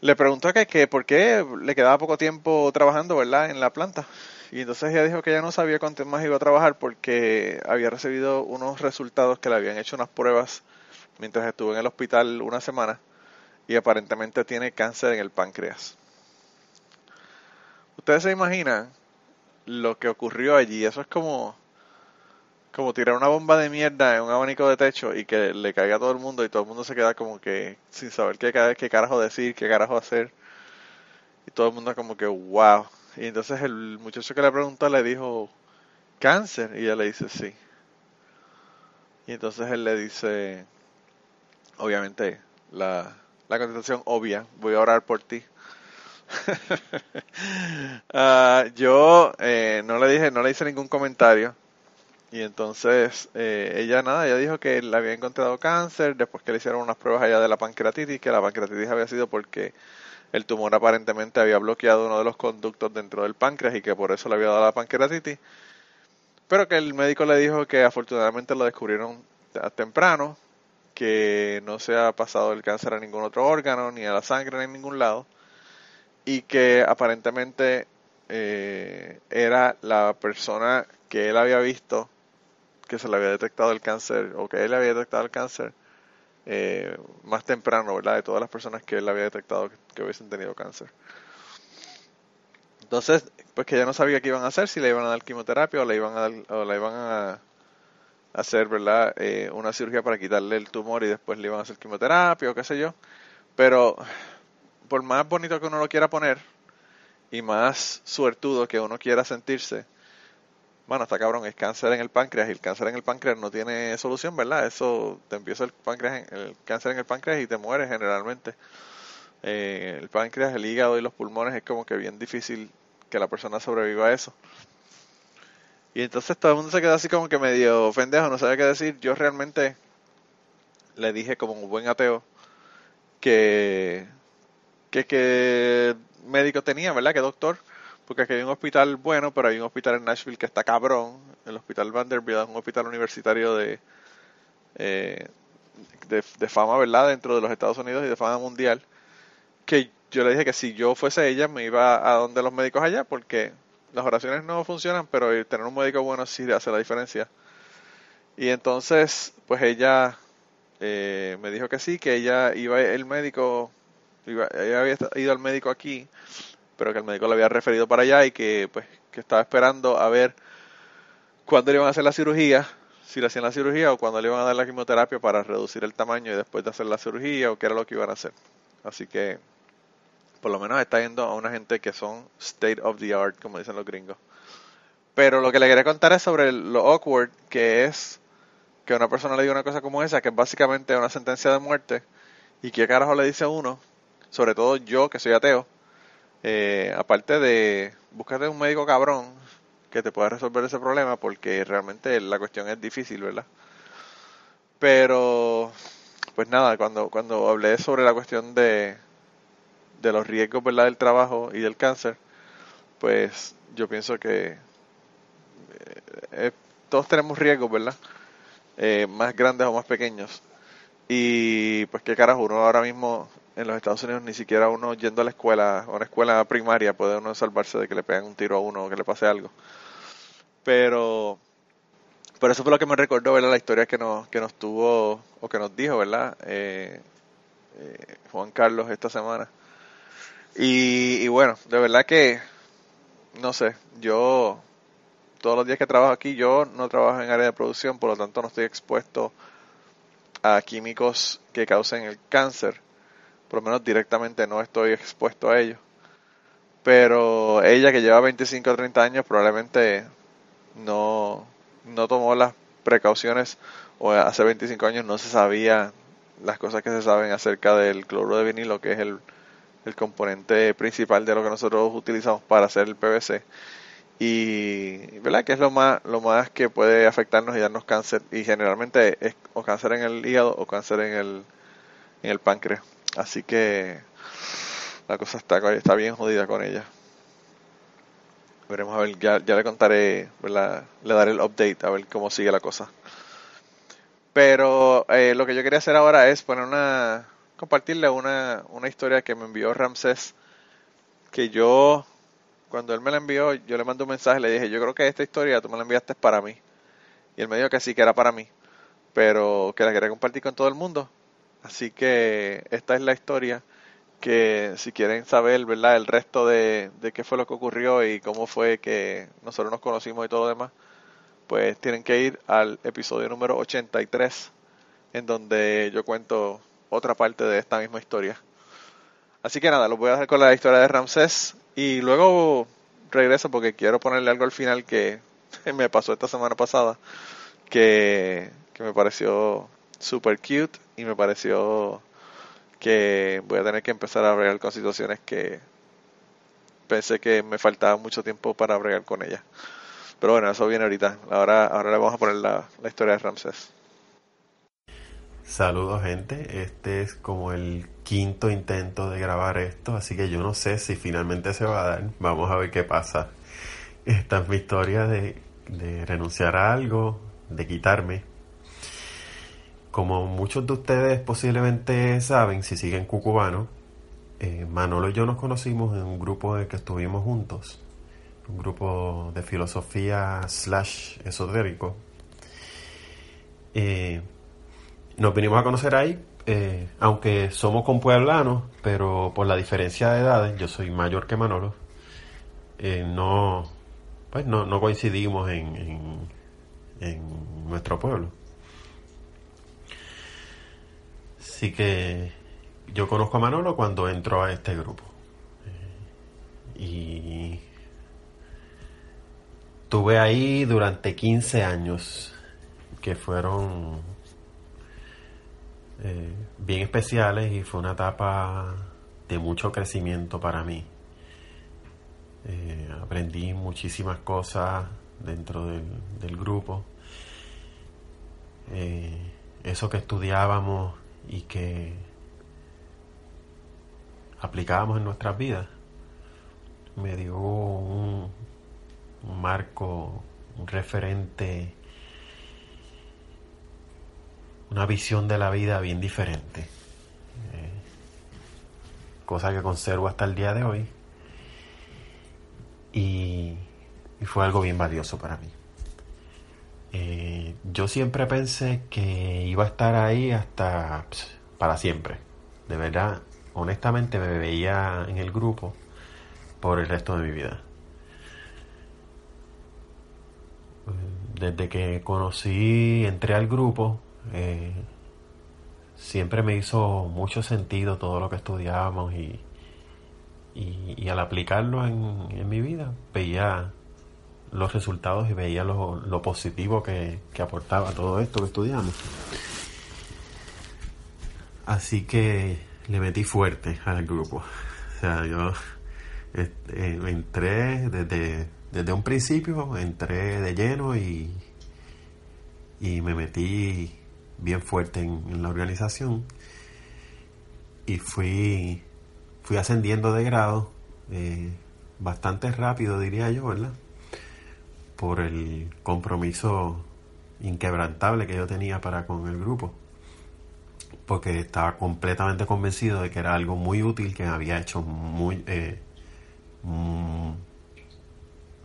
Le preguntó que, que por qué le quedaba poco tiempo trabajando, ¿verdad? En la planta. Y entonces ella dijo que ya no sabía cuánto más iba a trabajar porque había recibido unos resultados que le habían hecho unas pruebas mientras estuvo en el hospital una semana y aparentemente tiene cáncer en el páncreas. Ustedes se imaginan lo que ocurrió allí. Eso es como, como tirar una bomba de mierda en un abanico de techo y que le caiga a todo el mundo y todo el mundo se queda como que sin saber qué, qué carajo decir, qué carajo hacer. Y todo el mundo como que, wow. Y entonces el muchacho que le preguntó le dijo, cáncer. Y ella le dice, sí. Y entonces él le dice, obviamente, la, la contestación obvia, voy a orar por ti. Ah, yo eh, no le dije, no le hice ningún comentario. Y entonces eh, ella nada, ella dijo que le había encontrado cáncer después que le hicieron unas pruebas allá de la pancreatitis, que la pancreatitis había sido porque el tumor aparentemente había bloqueado uno de los conductos dentro del páncreas y que por eso le había dado la pancreatitis. Pero que el médico le dijo que afortunadamente lo descubrieron temprano, que no se ha pasado el cáncer a ningún otro órgano, ni a la sangre, ni en ningún lado, y que aparentemente eh, era la persona que él había visto que se le había detectado el cáncer, o que él había detectado el cáncer eh, más temprano, ¿verdad? De todas las personas que él había detectado que, hubiesen tenido cáncer. Entonces, pues que ya no sabía qué iban a hacer, si le iban a dar quimioterapia o le iban a, dar, o le iban a hacer, ¿verdad? Eh, una cirugía para quitarle el tumor y después le iban a hacer quimioterapia o qué sé yo. Pero por más bonito que uno lo quiera poner y más suertudo que uno quiera sentirse, bueno, está cabrón, es cáncer en el páncreas y el cáncer en el páncreas no tiene solución, ¿verdad? Eso te empieza el páncreas, el cáncer en el páncreas y te mueres generalmente. Eh, el páncreas, el hígado y los pulmones es como que bien difícil que la persona sobreviva a eso. Y entonces todo el mundo se quedó así como que medio pendejo, no sabía qué decir. Yo realmente le dije como un buen ateo que que, que médico tenía, ¿verdad? Que doctor. Porque aquí hay un hospital bueno, pero hay un hospital en Nashville que está cabrón. El hospital Vanderbilt es un hospital universitario de, eh, de, fama, ¿verdad? Dentro de los Estados Unidos y de fama mundial. Que yo le dije que si yo fuese ella me iba a donde los médicos allá porque las oraciones no funcionan, pero tener un médico bueno sí hace la diferencia. Y entonces, pues ella eh, me dijo que sí, que ella iba, el médico, iba, ella había ido al médico aquí, pero que el médico le había referido para allá y que pues que estaba esperando a ver cuándo le iban a hacer la cirugía, si le hacían la cirugía o cuándo le iban a dar la quimioterapia para reducir el tamaño y después de hacer la cirugía o qué era lo que iban a hacer. Así que por lo menos está yendo a una gente que son state of the art, como dicen los gringos. Pero lo que le quería contar es sobre lo awkward que es que una persona le diga una cosa como esa, que es básicamente una sentencia de muerte, y qué carajo le dice a uno, sobre todo yo que soy ateo, eh, aparte de búscate un médico cabrón que te pueda resolver ese problema, porque realmente la cuestión es difícil, ¿verdad? Pero, pues nada, cuando, cuando hablé sobre la cuestión de, de los riesgos ¿verdad? del trabajo y del cáncer, pues yo pienso que eh, eh, todos tenemos riesgos, ¿verdad? Eh, más grandes o más pequeños. Y pues qué carajo, uno ahora mismo en los Estados Unidos ni siquiera uno yendo a la escuela, a una escuela primaria, puede uno salvarse de que le peguen un tiro a uno o que le pase algo. Pero, pero eso fue lo que me recordó, ¿verdad? La historia que nos, que nos tuvo, o que nos dijo, ¿verdad? Juan Carlos esta semana y, bueno, de verdad que, no sé, yo todos los días que trabajo aquí, yo no trabajo en área de producción, por lo tanto no estoy expuesto a químicos que causen el cáncer. Por lo menos directamente no estoy expuesto a ellos. Pero ella que lleva 25 o 30 años probablemente no, no tomó las precauciones o hace 25 años no se sabía las cosas que se saben acerca del cloro de vinilo, que es el, el componente principal de lo que nosotros utilizamos para hacer el PVC y verdad que es lo más lo más que puede afectarnos y darnos cáncer y generalmente es o cáncer en el hígado o cáncer en el en el páncreas así que la cosa está está bien jodida con ella veremos a ver ya, le contaré le daré el update a ver cómo sigue la cosa pero eh, lo que yo quería hacer ahora es poner una compartirle una una historia que me envió Ramsés que yo cuando él me la envió, yo le mandé un mensaje, le dije, yo creo que esta historia tú me la enviaste para mí. Y él me dijo que sí, que era para mí, pero que la quería compartir con todo el mundo. Así que esta es la historia que si quieren saber, ¿verdad? El resto de, de qué fue lo que ocurrió y cómo fue que nosotros nos conocimos y todo lo demás, pues tienen que ir al episodio número 83, en donde yo cuento otra parte de esta misma historia. Así que nada, los voy a dejar con la historia de Ramsés y luego regreso porque quiero ponerle algo al final que me pasó esta semana pasada, que, me pareció super cute y me pareció que voy a tener que empezar a bregar con situaciones que pensé que me faltaba mucho tiempo para bregar con ellas. Pero bueno, eso viene ahorita. Ahora, ahora le vamos a poner la, la historia de Ramses. Saludos gente, este es como el quinto intento de grabar esto, así que yo no sé si finalmente se va a dar, vamos a ver qué pasa. Esta es mi historia de, renunciar a algo, de quitarme. Como muchos de ustedes posiblemente saben, si siguen Cucubano, eh, Manolo y yo nos conocimos en un grupo en el que estuvimos juntos, un grupo de filosofía slash esotérico. Eh, nos vinimos a conocer ahí, eh, aunque somos compueblanos, pero por la diferencia de edades, yo soy mayor que Manolo, no, pues no, coincidimos en, en, nuestro pueblo. Así que yo conozco a Manolo cuando entro a este grupo. Eh, y tuve ahí durante 15 años, que fueron eh, bien especiales y fue una etapa de mucho crecimiento para mí. Eh, aprendí muchísimas cosas dentro del, grupo. Eh, eso que estudiábamos y que aplicábamos en nuestras vidas me dio un, marco, un referente una visión de la vida bien diferente. Eh, cosa que conservo hasta el día de hoy. Y, fue algo bien valioso para mí. Eh, yo siempre pensé que iba a estar ahí hasta para siempre. De verdad, honestamente me veía en el grupo por el resto de mi vida. Desde que conocí, entré al grupo, eh, siempre me hizo mucho sentido todo lo que estudiábamos y, y, al aplicarlo en, mi vida veía los resultados y veía lo, positivo que, aportaba todo esto que estudiamos. Así que le metí fuerte al grupo. O sea, yo este, entré desde, desde un principio, entré de lleno y, y me metí bien fuerte en, la organización y fui, fui ascendiendo de grado eh, bastante rápido, diría yo, ¿verdad? Por el compromiso inquebrantable que yo tenía para con el grupo. Porque estaba completamente convencido de que era algo muy útil que me había hecho muy... Eh, mm,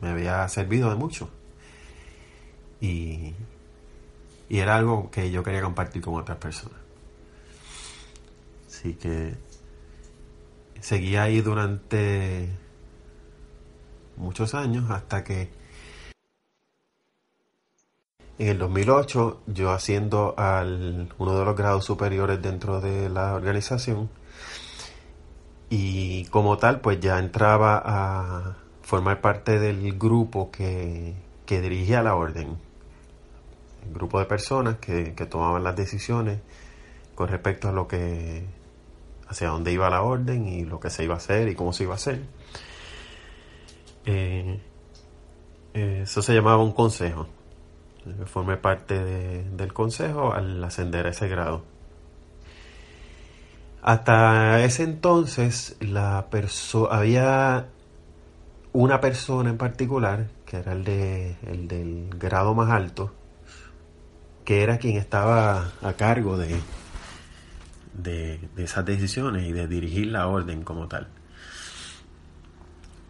me había servido de mucho. Y, y era algo que yo quería compartir con otras personas. Así que seguí ahí durante muchos años hasta que en el 2008, yo haciendo al, uno de los grados superiores dentro de la organización, y como tal, pues ya entraba a formar parte del grupo que, que dirigía la orden. El grupo de personas que, que tomaban las decisiones con respecto a lo que hacia dónde iba la orden y lo que se iba a hacer y cómo se iba a hacer. Eh, eh, eso se llamaba un consejo. Formé parte del consejo al ascender a ese grado. Hasta ese entonces la había una persona en particular, que era el, de, el del grado más alto, que era quien estaba a cargo de, de, esas decisiones y de dirigir la orden como tal.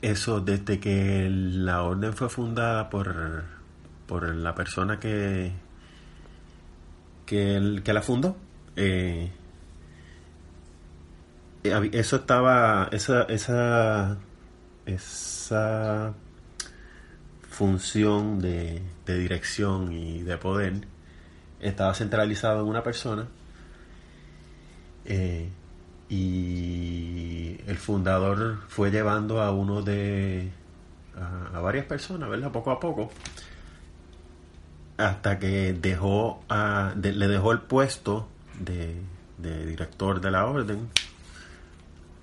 Eso desde que la orden fue fundada por, por la persona que, que, que la fundó, eh, eso estaba, esa, esa, esa función de, de dirección y de poder estaba centralizado en una persona eh, y el fundador fue llevando a uno de a, varias personas, ¿verdad? Poco a poco, hasta que dejó le dejó el puesto de, director de la orden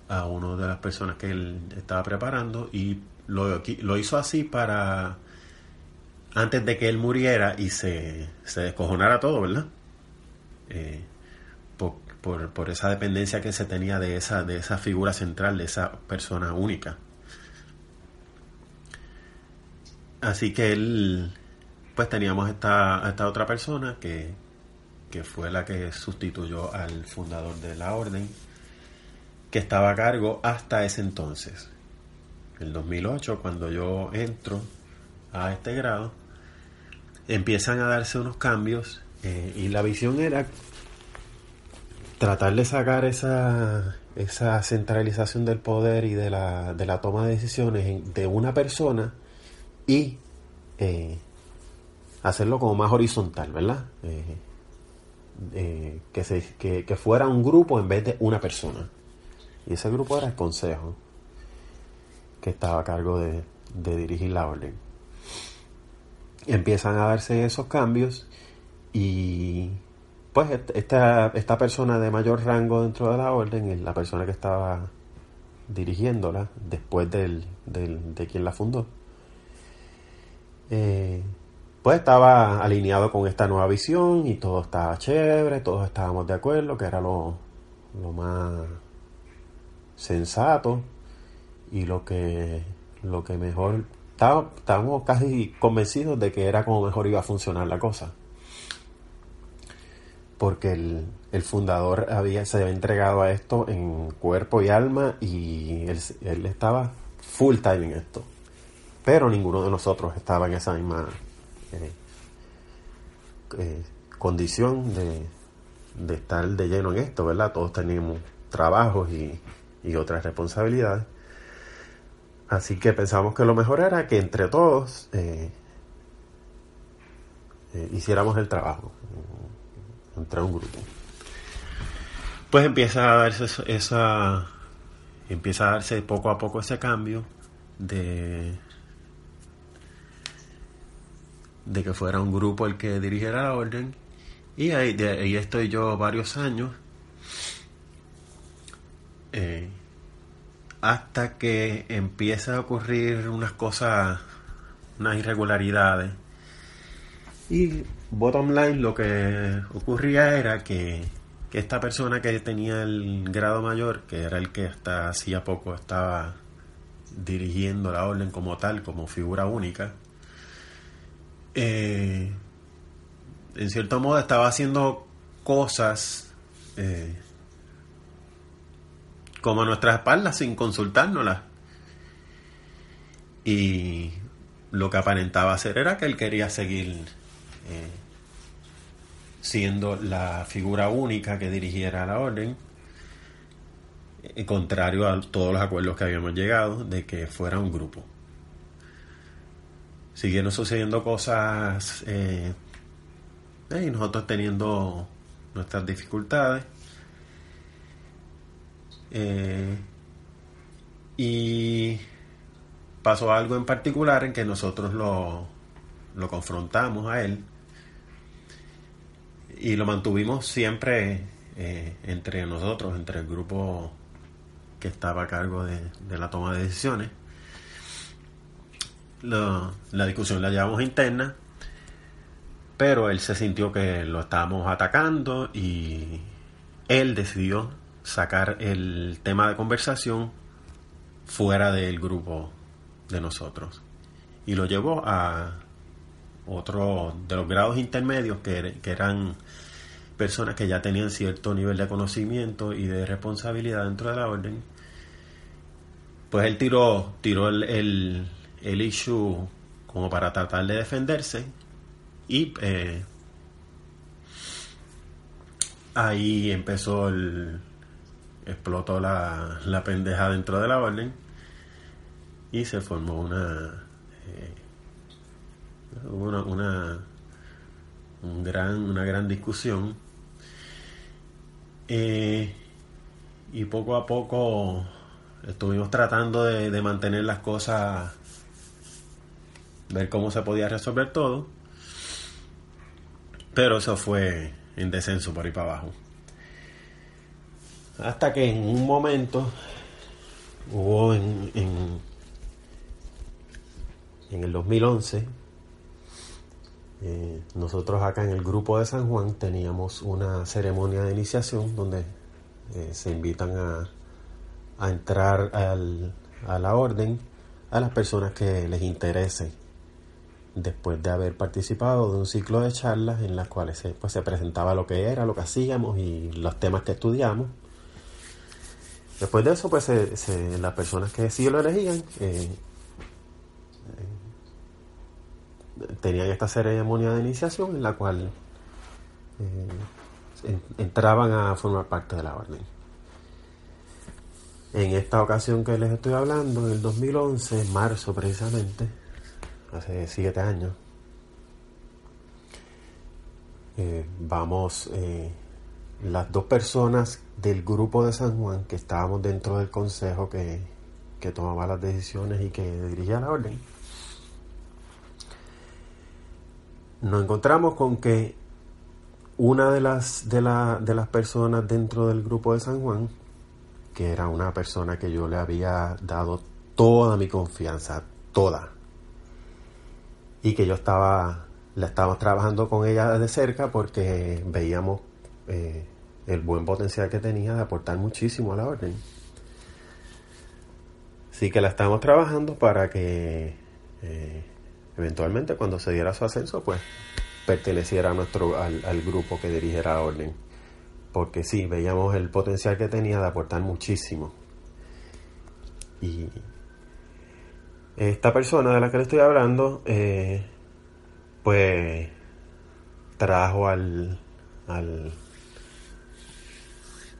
a una de las personas que él estaba preparando y lo, hizo así para antes de que él muriera y se, se descojonara todo, ¿verdad? Eh, por, por, esa dependencia que se tenía de esa, de esa figura central, de esa persona única. Así que él, pues teníamos esta, esta otra persona que, que fue la que sustituyó al fundador de la orden, que estaba a cargo hasta ese entonces. El 2008, cuando yo entro a este grado, empiezan a darse unos cambios eh, y la visión era tratar de sacar esa, esa centralización del poder y de la, de la toma de decisiones de una persona y eh, hacerlo como más horizontal, ¿verdad? Eh, eh, que, se, que, fuera un grupo en vez de una persona. Y ese grupo era el consejo, que estaba a cargo de, de dirigir la orden. empiezan a darse esos cambios y pues esta, esta persona de mayor rango dentro de la orden es la persona que estaba dirigiéndola después del, de quien la fundó. Eh, pues estaba alineado con esta nueva visión y todo estaba chévere, todos estábamos de acuerdo que era lo, lo más sensato y lo que, lo que mejor, estábamos casi convencidos de que era como mejor iba a funcionar la cosa porque el, fundador había, se había entregado a esto en cuerpo y alma y él, estaba full time en esto. Pero ninguno de nosotros estaba en esa misma eh, eh, condición de, estar de lleno en esto, ¿verdad? Todos teníamos trabajos y, otras responsabilidades. Así que pensamos que lo mejor era que entre todos eh, hiciéramos el trabajo entre un grupo. Pues empieza a darse esa, empieza a darse poco a poco ese cambio de de que fuera un grupo el que dirigiera la orden. Y ahí, estoy yo varios años eh, hasta que empieza a ocurrir unas cosas unas irregularidades. Y bottom line, lo que ocurría era que, esta persona que tenía el grado mayor, que era el que hasta hacía poco estaba dirigiendo la orden como tal, como figura única, eh, en cierto modo estaba haciendo cosas eh, como a nuestras espaldas sin consultárnoslas. Y lo que aparentaba hacer era que él quería seguir eh, siendo la figura única que dirigiera la orden, en contrario a todos los acuerdos que habíamos llegado de que fuera un grupo. Siguieron sucediendo cosas eh, y nosotros teniendo nuestras dificultades. Eh, y pasó algo en particular en que nosotros lo, lo confrontamos a él y lo mantuvimos siempre eh, entre nosotros, entre el grupo que estaba a cargo de, la toma de decisiones. La, la, discusión la llevamos interna, pero él se sintió que lo estábamos atacando y él decidió sacar el tema de conversación fuera del grupo de nosotros. Y lo llevó a otro de los grados intermedios que, que eran personas que ya tenían cierto nivel de conocimiento y de responsabilidad dentro de la orden, pues él tiró, tiró el, el, issue como para tratar de defenderse y eh, ahí empezó el explotó la, la pendeja dentro de la orden y se formó una eh, una, una, un gran, una gran discusión eh, y poco a poco estuvimos tratando de, mantener las cosas, ver cómo se podía resolver todo, pero eso fue en descenso por ahí para abajo. Hasta que en un momento hubo en, en, en el 2011 eh, nosotros acá en el grupo de San Juan teníamos una ceremonia de iniciación donde eh, se invitan a, a entrar al, a la orden a las personas que les interese después de haber participado de un ciclo de charlas en las cuales se, pues, se presentaba lo que era, lo que hacíamos y los temas que estudiamos. Después de eso, pues las personas que sí lo elegían eh, tenían esta ceremonia de iniciación en la cual eh, entraban a formar parte de la orden. En esta ocasión que les estoy hablando, en el 2011, en marzo precisamente, hace siete años, eh, vamos, eh, las dos personas del grupo de San Juan que estábamos dentro del consejo que, que tomaba las decisiones y que dirigía la orden, nos encontramos con que una de las, de, de las personas dentro del grupo de San Juan, que era una persona que yo le había dado toda mi confianza, toda, y que yo estaba, la estábamos trabajando con ella de cerca porque veíamos eh, el buen potencial que tenía de aportar muchísimo a la orden. Así que la estamos trabajando para que eh, eventualmente cuando se diera su ascenso, pues perteneciera a nuestro, al, grupo que dirigiera la orden. Porque sí, veíamos el potencial que tenía de aportar muchísimo. Y esta persona de la que le estoy hablando, eh, pues trajo al, al,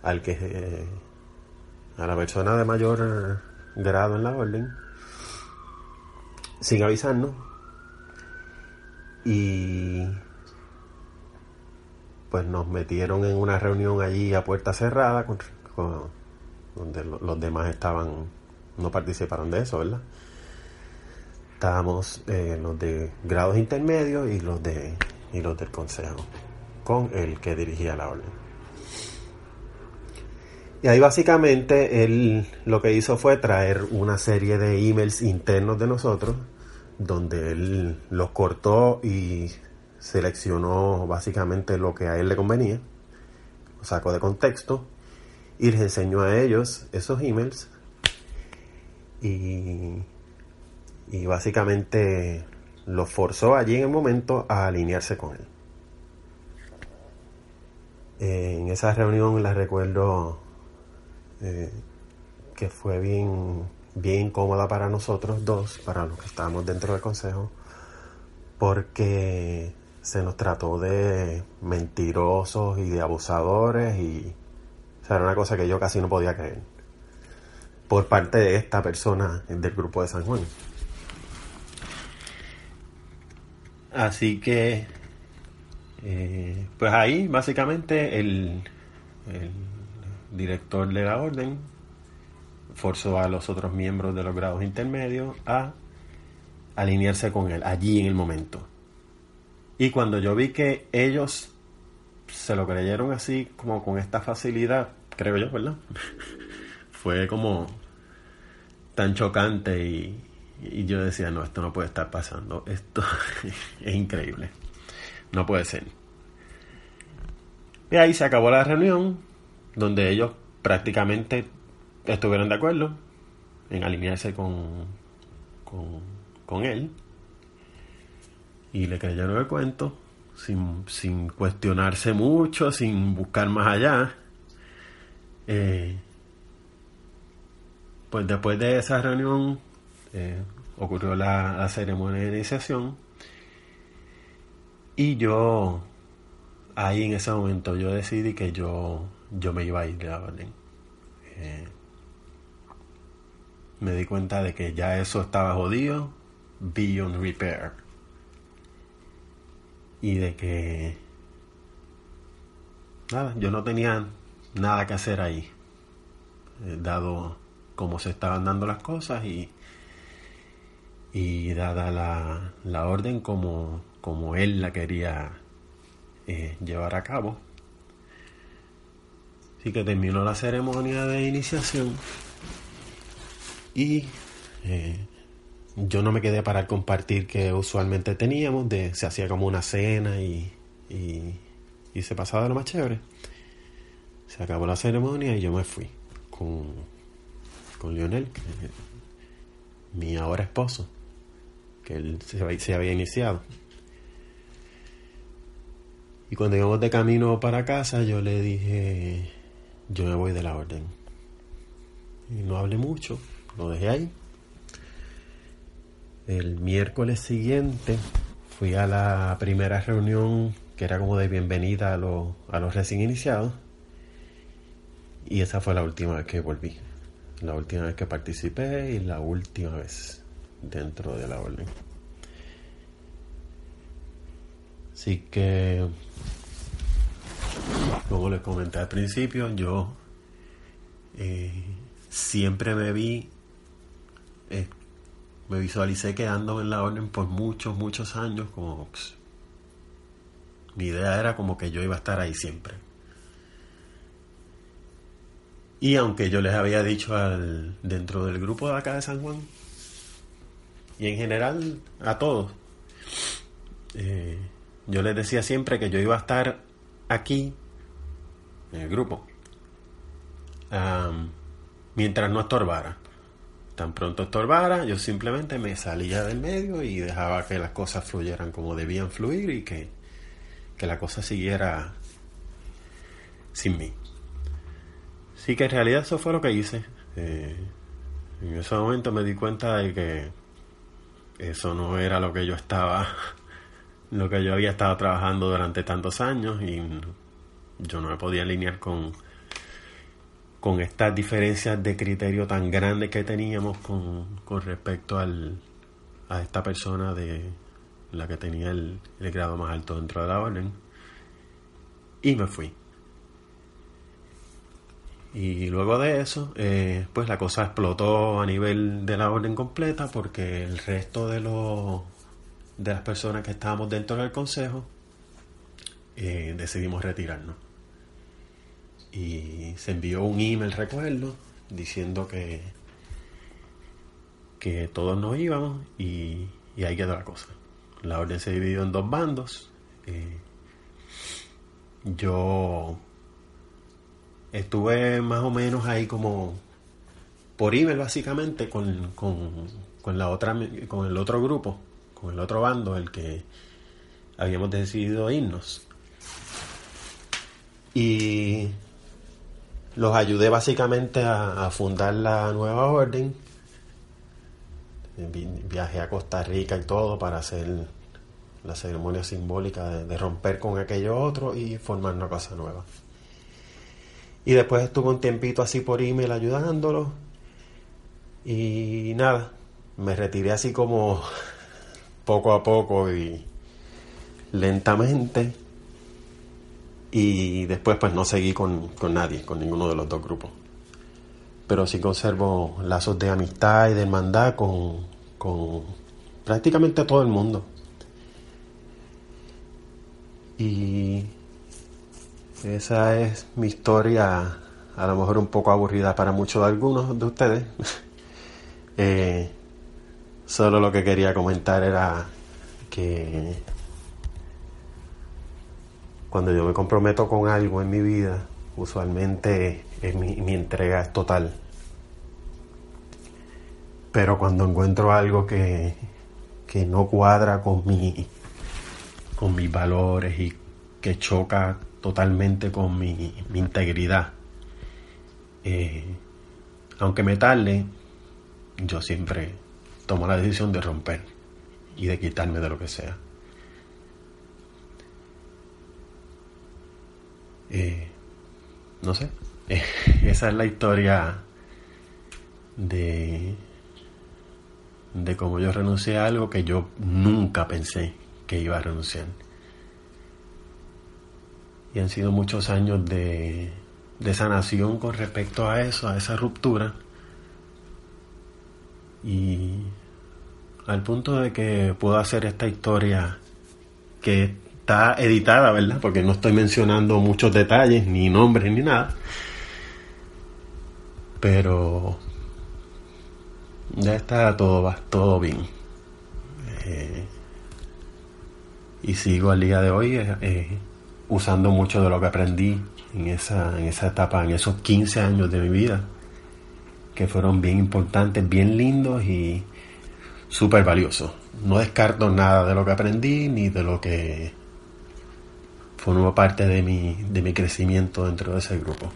al que, eh, a la persona de mayor grado en la orden, sin avisarnos, y pues nos metieron en una reunión allí a puerta cerrada con, donde los demás estaban no participaron de eso verdad estábamos eh, los de grados intermedios y los de y los del consejo con el que dirigía la orden. Y ahí básicamente él lo que hizo fue traer una serie de emails internos de nosotros donde él los cortó y seleccionó básicamente lo que a él le convenía, sacó de contexto y les enseñó a ellos esos emails. Y, y básicamente los forzó allí en el momento a alinearse con él. En esa reunión la recuerdo eh, que fue bien bien incómoda para nosotros dos, para los que estábamos dentro del consejo, porque se nos trató de mentirosos y de abusadores y era una cosa que yo casi no podía creer por parte de esta persona del grupo de San Juan. Así que Eh, pues ahí básicamente el, el director de la orden forzó a los otros miembros de los grados intermedios a alinearse con él allí en el momento. Y cuando yo vi que ellos se lo creyeron así, como con esta facilidad, creo yo, ¿verdad? Fue como tan chocante y, y yo decía, no, esto no puede estar pasando, esto es increíble, no puede ser. Y ahí se acabó la reunión, donde ellos prácticamente estuvieron de acuerdo en alinearse con, con, con él y le creyeron el cuento sin, sin cuestionarse mucho, sin buscar más allá. Eh, pues después de esa reunión eh, ocurrió la, ceremonia de iniciación y yo ahí en ese momento yo decidí que yo, yo me iba a ir de la. Eh, me di cuenta de que ya eso estaba jodido, beyond repair y de que nada, yo no tenía nada que hacer ahí, eh, dado cómo se estaban dando las cosas y, y dada la, la orden como, como él la quería eh, llevar a cabo. Así que terminó la ceremonia de iniciación y eh, yo no me quedé para el compartir que usualmente teníamos, de se hacía como una cena y, y, se pasaba lo más chévere. Se acabó la ceremonia y yo me fui con, con Lionel, mi ahora esposo, que él se, había iniciado. Y cuando íbamos de camino para casa, yo le dije, yo me voy de la orden. Y no hablé mucho, lo dejé ahí el miércoles siguiente fui a la primera reunión que era como de bienvenida a, los, a los recién iniciados. Y esa fue la última vez que volví. La última vez que participé y la última vez dentro de la orden. Así que, como les comenté al principio, yo eh, siempre me vi eh, me visualicé quedando en la orden por muchos, muchos años, como pues, mi idea era como que yo iba a estar ahí siempre. Y aunque yo les había dicho al, dentro del grupo de acá de San Juan, y en general a todos, eh, yo les decía siempre que yo iba a estar aquí, en el grupo, mientras no estorbara tan pronto estorbara, yo simplemente me salía del medio y dejaba que las cosas fluyeran como debían fluir y que, que la cosa siguiera sin mí. Sí que en realidad eso fue lo que hice. Eh, en ese momento me di cuenta de eso no era lo que yo estaba, lo que yo había estado trabajando durante tantos años y yo no me podía alinear con con estas diferencias de criterio tan grandes que teníamos con, con respecto al, a esta persona de la que tenía el, el, grado más alto dentro de la orden. Y me fui. Y luego de eso, eh, pues la cosa explotó a nivel de la orden completa porque el resto de los de las personas que estábamos dentro del consejo eh, decidimos retirarnos y se envió un email, recuerdo, diciendo que, que todos nos íbamos y, y ahí quedó la cosa. La orden se dividió en dos bandos. Eh, yo estuve más o menos ahí como por email básicamente con, con, con, la otra con el otro grupo, con el otro bando, el que habíamos decidido irnos. Y los ayudé básicamente a, fundar la nueva orden. Viajé a Costa Rica y todo para hacer la ceremonia simbólica de, de, romper con aquello otro y formar una cosa nueva. Y después estuve un tiempito así por email ayudándolo. Y nada, me retiré así como poco a poco y lentamente. y después pues no seguí con, con nadie, con ninguno de los dos grupos. Pero sí conservo lazos de amistad y de hermandad con, con prácticamente todo el mundo. Y esa es mi historia, a lo mejor un poco aburrida para muchos de algunos de ustedes. Eh, solo lo que quería comentar era que cuando yo me comprometo con algo en mi vida, usualmente mi, mi entrega es total. Pero cuando encuentro algo que, que no cuadra con mi con mis valores y que choca totalmente con mi, integridad. Eh, aunque me tarde, yo siempre tomo la decisión de romper y de quitarme de lo que sea. Eh, no sé, esa es la historia de, de cómo yo renuncié a algo que yo nunca pensé que iba a renunciar. Y han sido muchos años de, de sanación con respecto a eso, a esa ruptura. Y al punto de que puedo hacer esta historia que está editada, ¿verdad? Porque no estoy mencionando muchos detalles, ni nombres, ni nada. Pero ya está todo, va todo bien. Eh, y sigo al día de hoy eh, eh, usando mucho de lo que aprendí en esa, en esa etapa, en esos 15 años de mi vida, que fueron bien importantes, bien lindos y súper valiosos. No descarto nada de lo que aprendí ni de lo que formó parte de mi, de mi crecimiento dentro de ese grupo.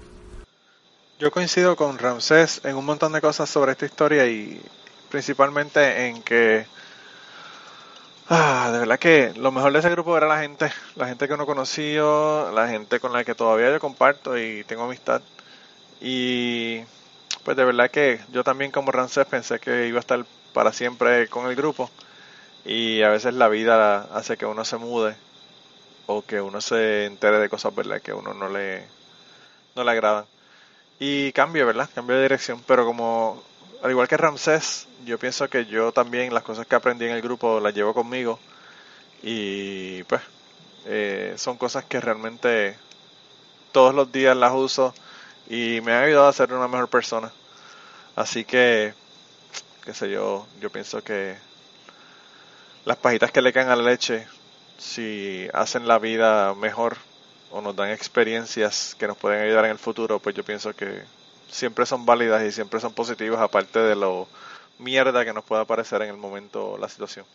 Yo coincido con Ramsés en un montón de cosas sobre esta historia y principalmente en que Ah, de verdad que lo mejor de ese grupo era la gente, la gente que uno conoció, la gente con la que todavía yo comparto y tengo amistad. Y pues de verdad que yo también como Ramsés pensé que iba a estar para siempre con el grupo. Y a veces la vida hace que uno se mude o que uno se entere de cosas, ¿verdad? Que uno no le, no le agradan. Y cambio, ¿verdad? Cambio de dirección. Pero como al igual que Ramsés, yo pienso que yo también las cosas que aprendí en el grupo las llevo conmigo y pues eh, son cosas que realmente todos los días las uso y me han ayudado a ser una mejor persona. Así que, qué sé yo, yo pienso que las pajitas que le caen a la leche, si hacen la vida mejor o nos dan experiencias que nos pueden ayudar en el futuro, pues yo pienso que siempre son válidas y siempre son positivas, aparte de lo mierda que nos pueda parecer en el momento la situación.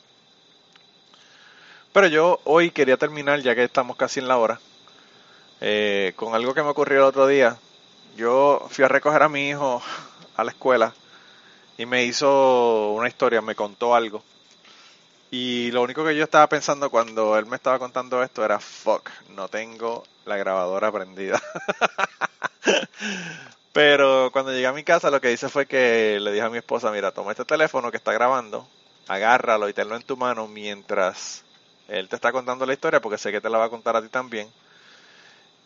Pero yo hoy quería terminar, ya que estamos casi en la hora, eh, con algo que me ocurrió el otro día. Yo fui a recoger a mi hijo a la escuela y me hizo una historia, me contó algo. Y lo único que yo estaba pensando cuando él me estaba contando esto era, fuck, no tengo la grabadora prendida. Pero cuando llegué a mi casa lo que hice fue que le dije a mi esposa, mira, toma este teléfono que está grabando, agárralo y tenlo en tu mano mientras él te está contando la historia, porque sé que te la va a contar a ti también.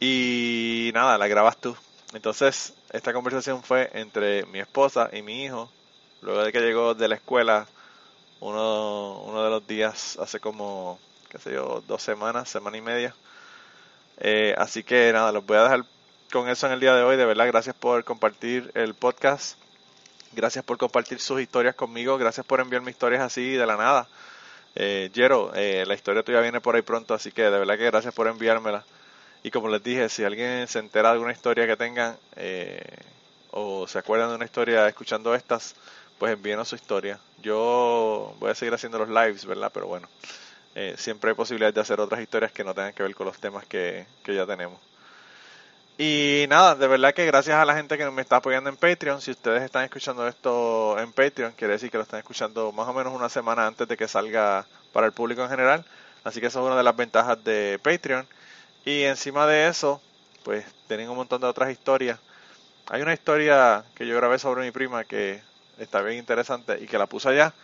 Y nada, la grabas tú. Entonces, esta conversación fue entre mi esposa y mi hijo, luego de que llegó de la escuela uno, uno de los días, hace como, qué sé yo, dos semanas, semana y media. Eh, así que nada, los voy a dejar con eso en el día de hoy. De verdad, gracias por compartir el podcast. Gracias por compartir sus historias conmigo. Gracias por enviarme historias así de la nada. Eh, Jero, eh, la historia tuya viene por ahí pronto, así que de verdad que gracias por enviármela. Y como les dije, si alguien se entera de alguna historia que tengan eh, o se acuerdan de una historia escuchando estas, pues envíenos su historia. Yo voy a seguir haciendo los lives, ¿verdad? Pero bueno, eh, siempre hay posibilidad de hacer otras historias que no tengan que ver con los temas que, que ya tenemos. Y nada, de verdad que gracias a la gente que me está apoyando en Patreon. Si ustedes están escuchando esto en Patreon, quiere decir que lo están escuchando más o menos una semana antes de que salga para el público en general. Así que eso es una de las ventajas de Patreon. Y encima de eso, pues tienen un montón de otras historias. Hay una historia que yo grabé sobre mi prima que está bien interesante y que la puse allá.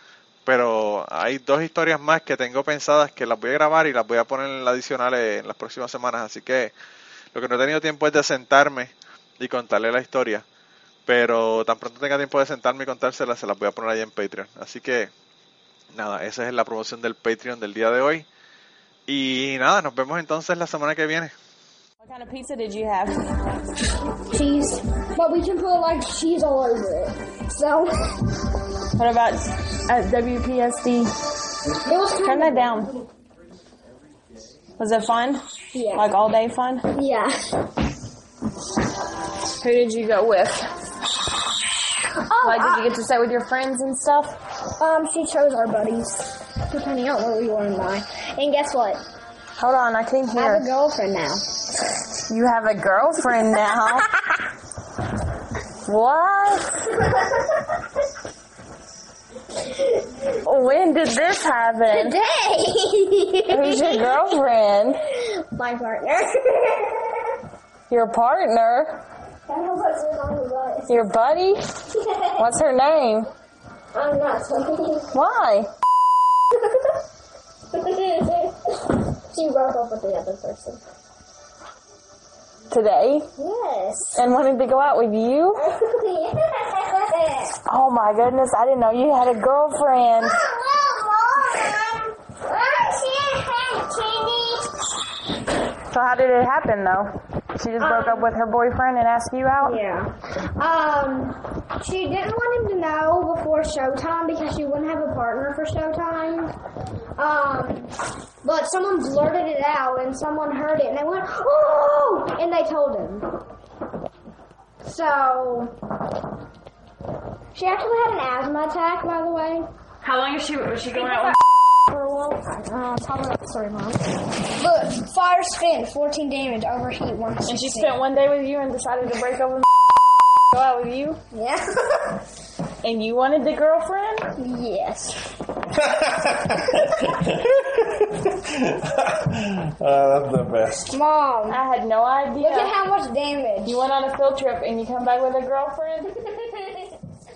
Pero hay dos historias más que tengo pensadas que las voy a grabar y las voy a poner en la adicional en las próximas semanas. Así que Lo que no he tenido tiempo es de sentarme y contarle la historia. Pero tan pronto tenga tiempo de sentarme y contársela, se las voy a poner ahí en Patreon. Así que, nada, esa es la promoción del Patreon del día de hoy. Y nada, nos vemos entonces la semana que viene. What kind of pizza did you have? cheese, but we can put like cheese all over it. So What about at WPSD? it was Turn that down. Was it fun? Yeah. Like all day fun? yeah. Who did you go with? Oh, Like, did you get to sit with your friends and stuff? um, she chose our buddies depending on where we were in line. And guess what? Hold on, I can't I have a girlfriend now. You have a girlfriend now. what? When did this happen? Today. Who's your girlfriend? My partner. Your partner? I don't know what's on the bus. Your buddy? What's her name? I'm not Why? she broke up with the other person. Today? Yes. And wanted to go out with you? yes. Oh my goodness, I didn't know you had a girlfriend. So how did it happen though? She just broke up with her boyfriend and asked you out? Yeah. Um, she didn't want him to know before showtime because she wouldn't have a partner for showtime. Um, but someone blurted it out and someone heard it and they went, oh! And they told him. So, she actually had an asthma attack, by the way. How long is she was she going out with? For a while. Uh, tell me that story, Mom. Look, fire spin, 14 damage, overheat, 1 And she spent one day with you and decided to break up with go out with you? Yeah. And you wanted the girlfriend? yes. Uh, that's the best. Mom, I had no idea. look at how much damage. You went on a field trip and you come back with a girlfriend?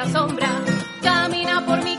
Asombra. Camina por mi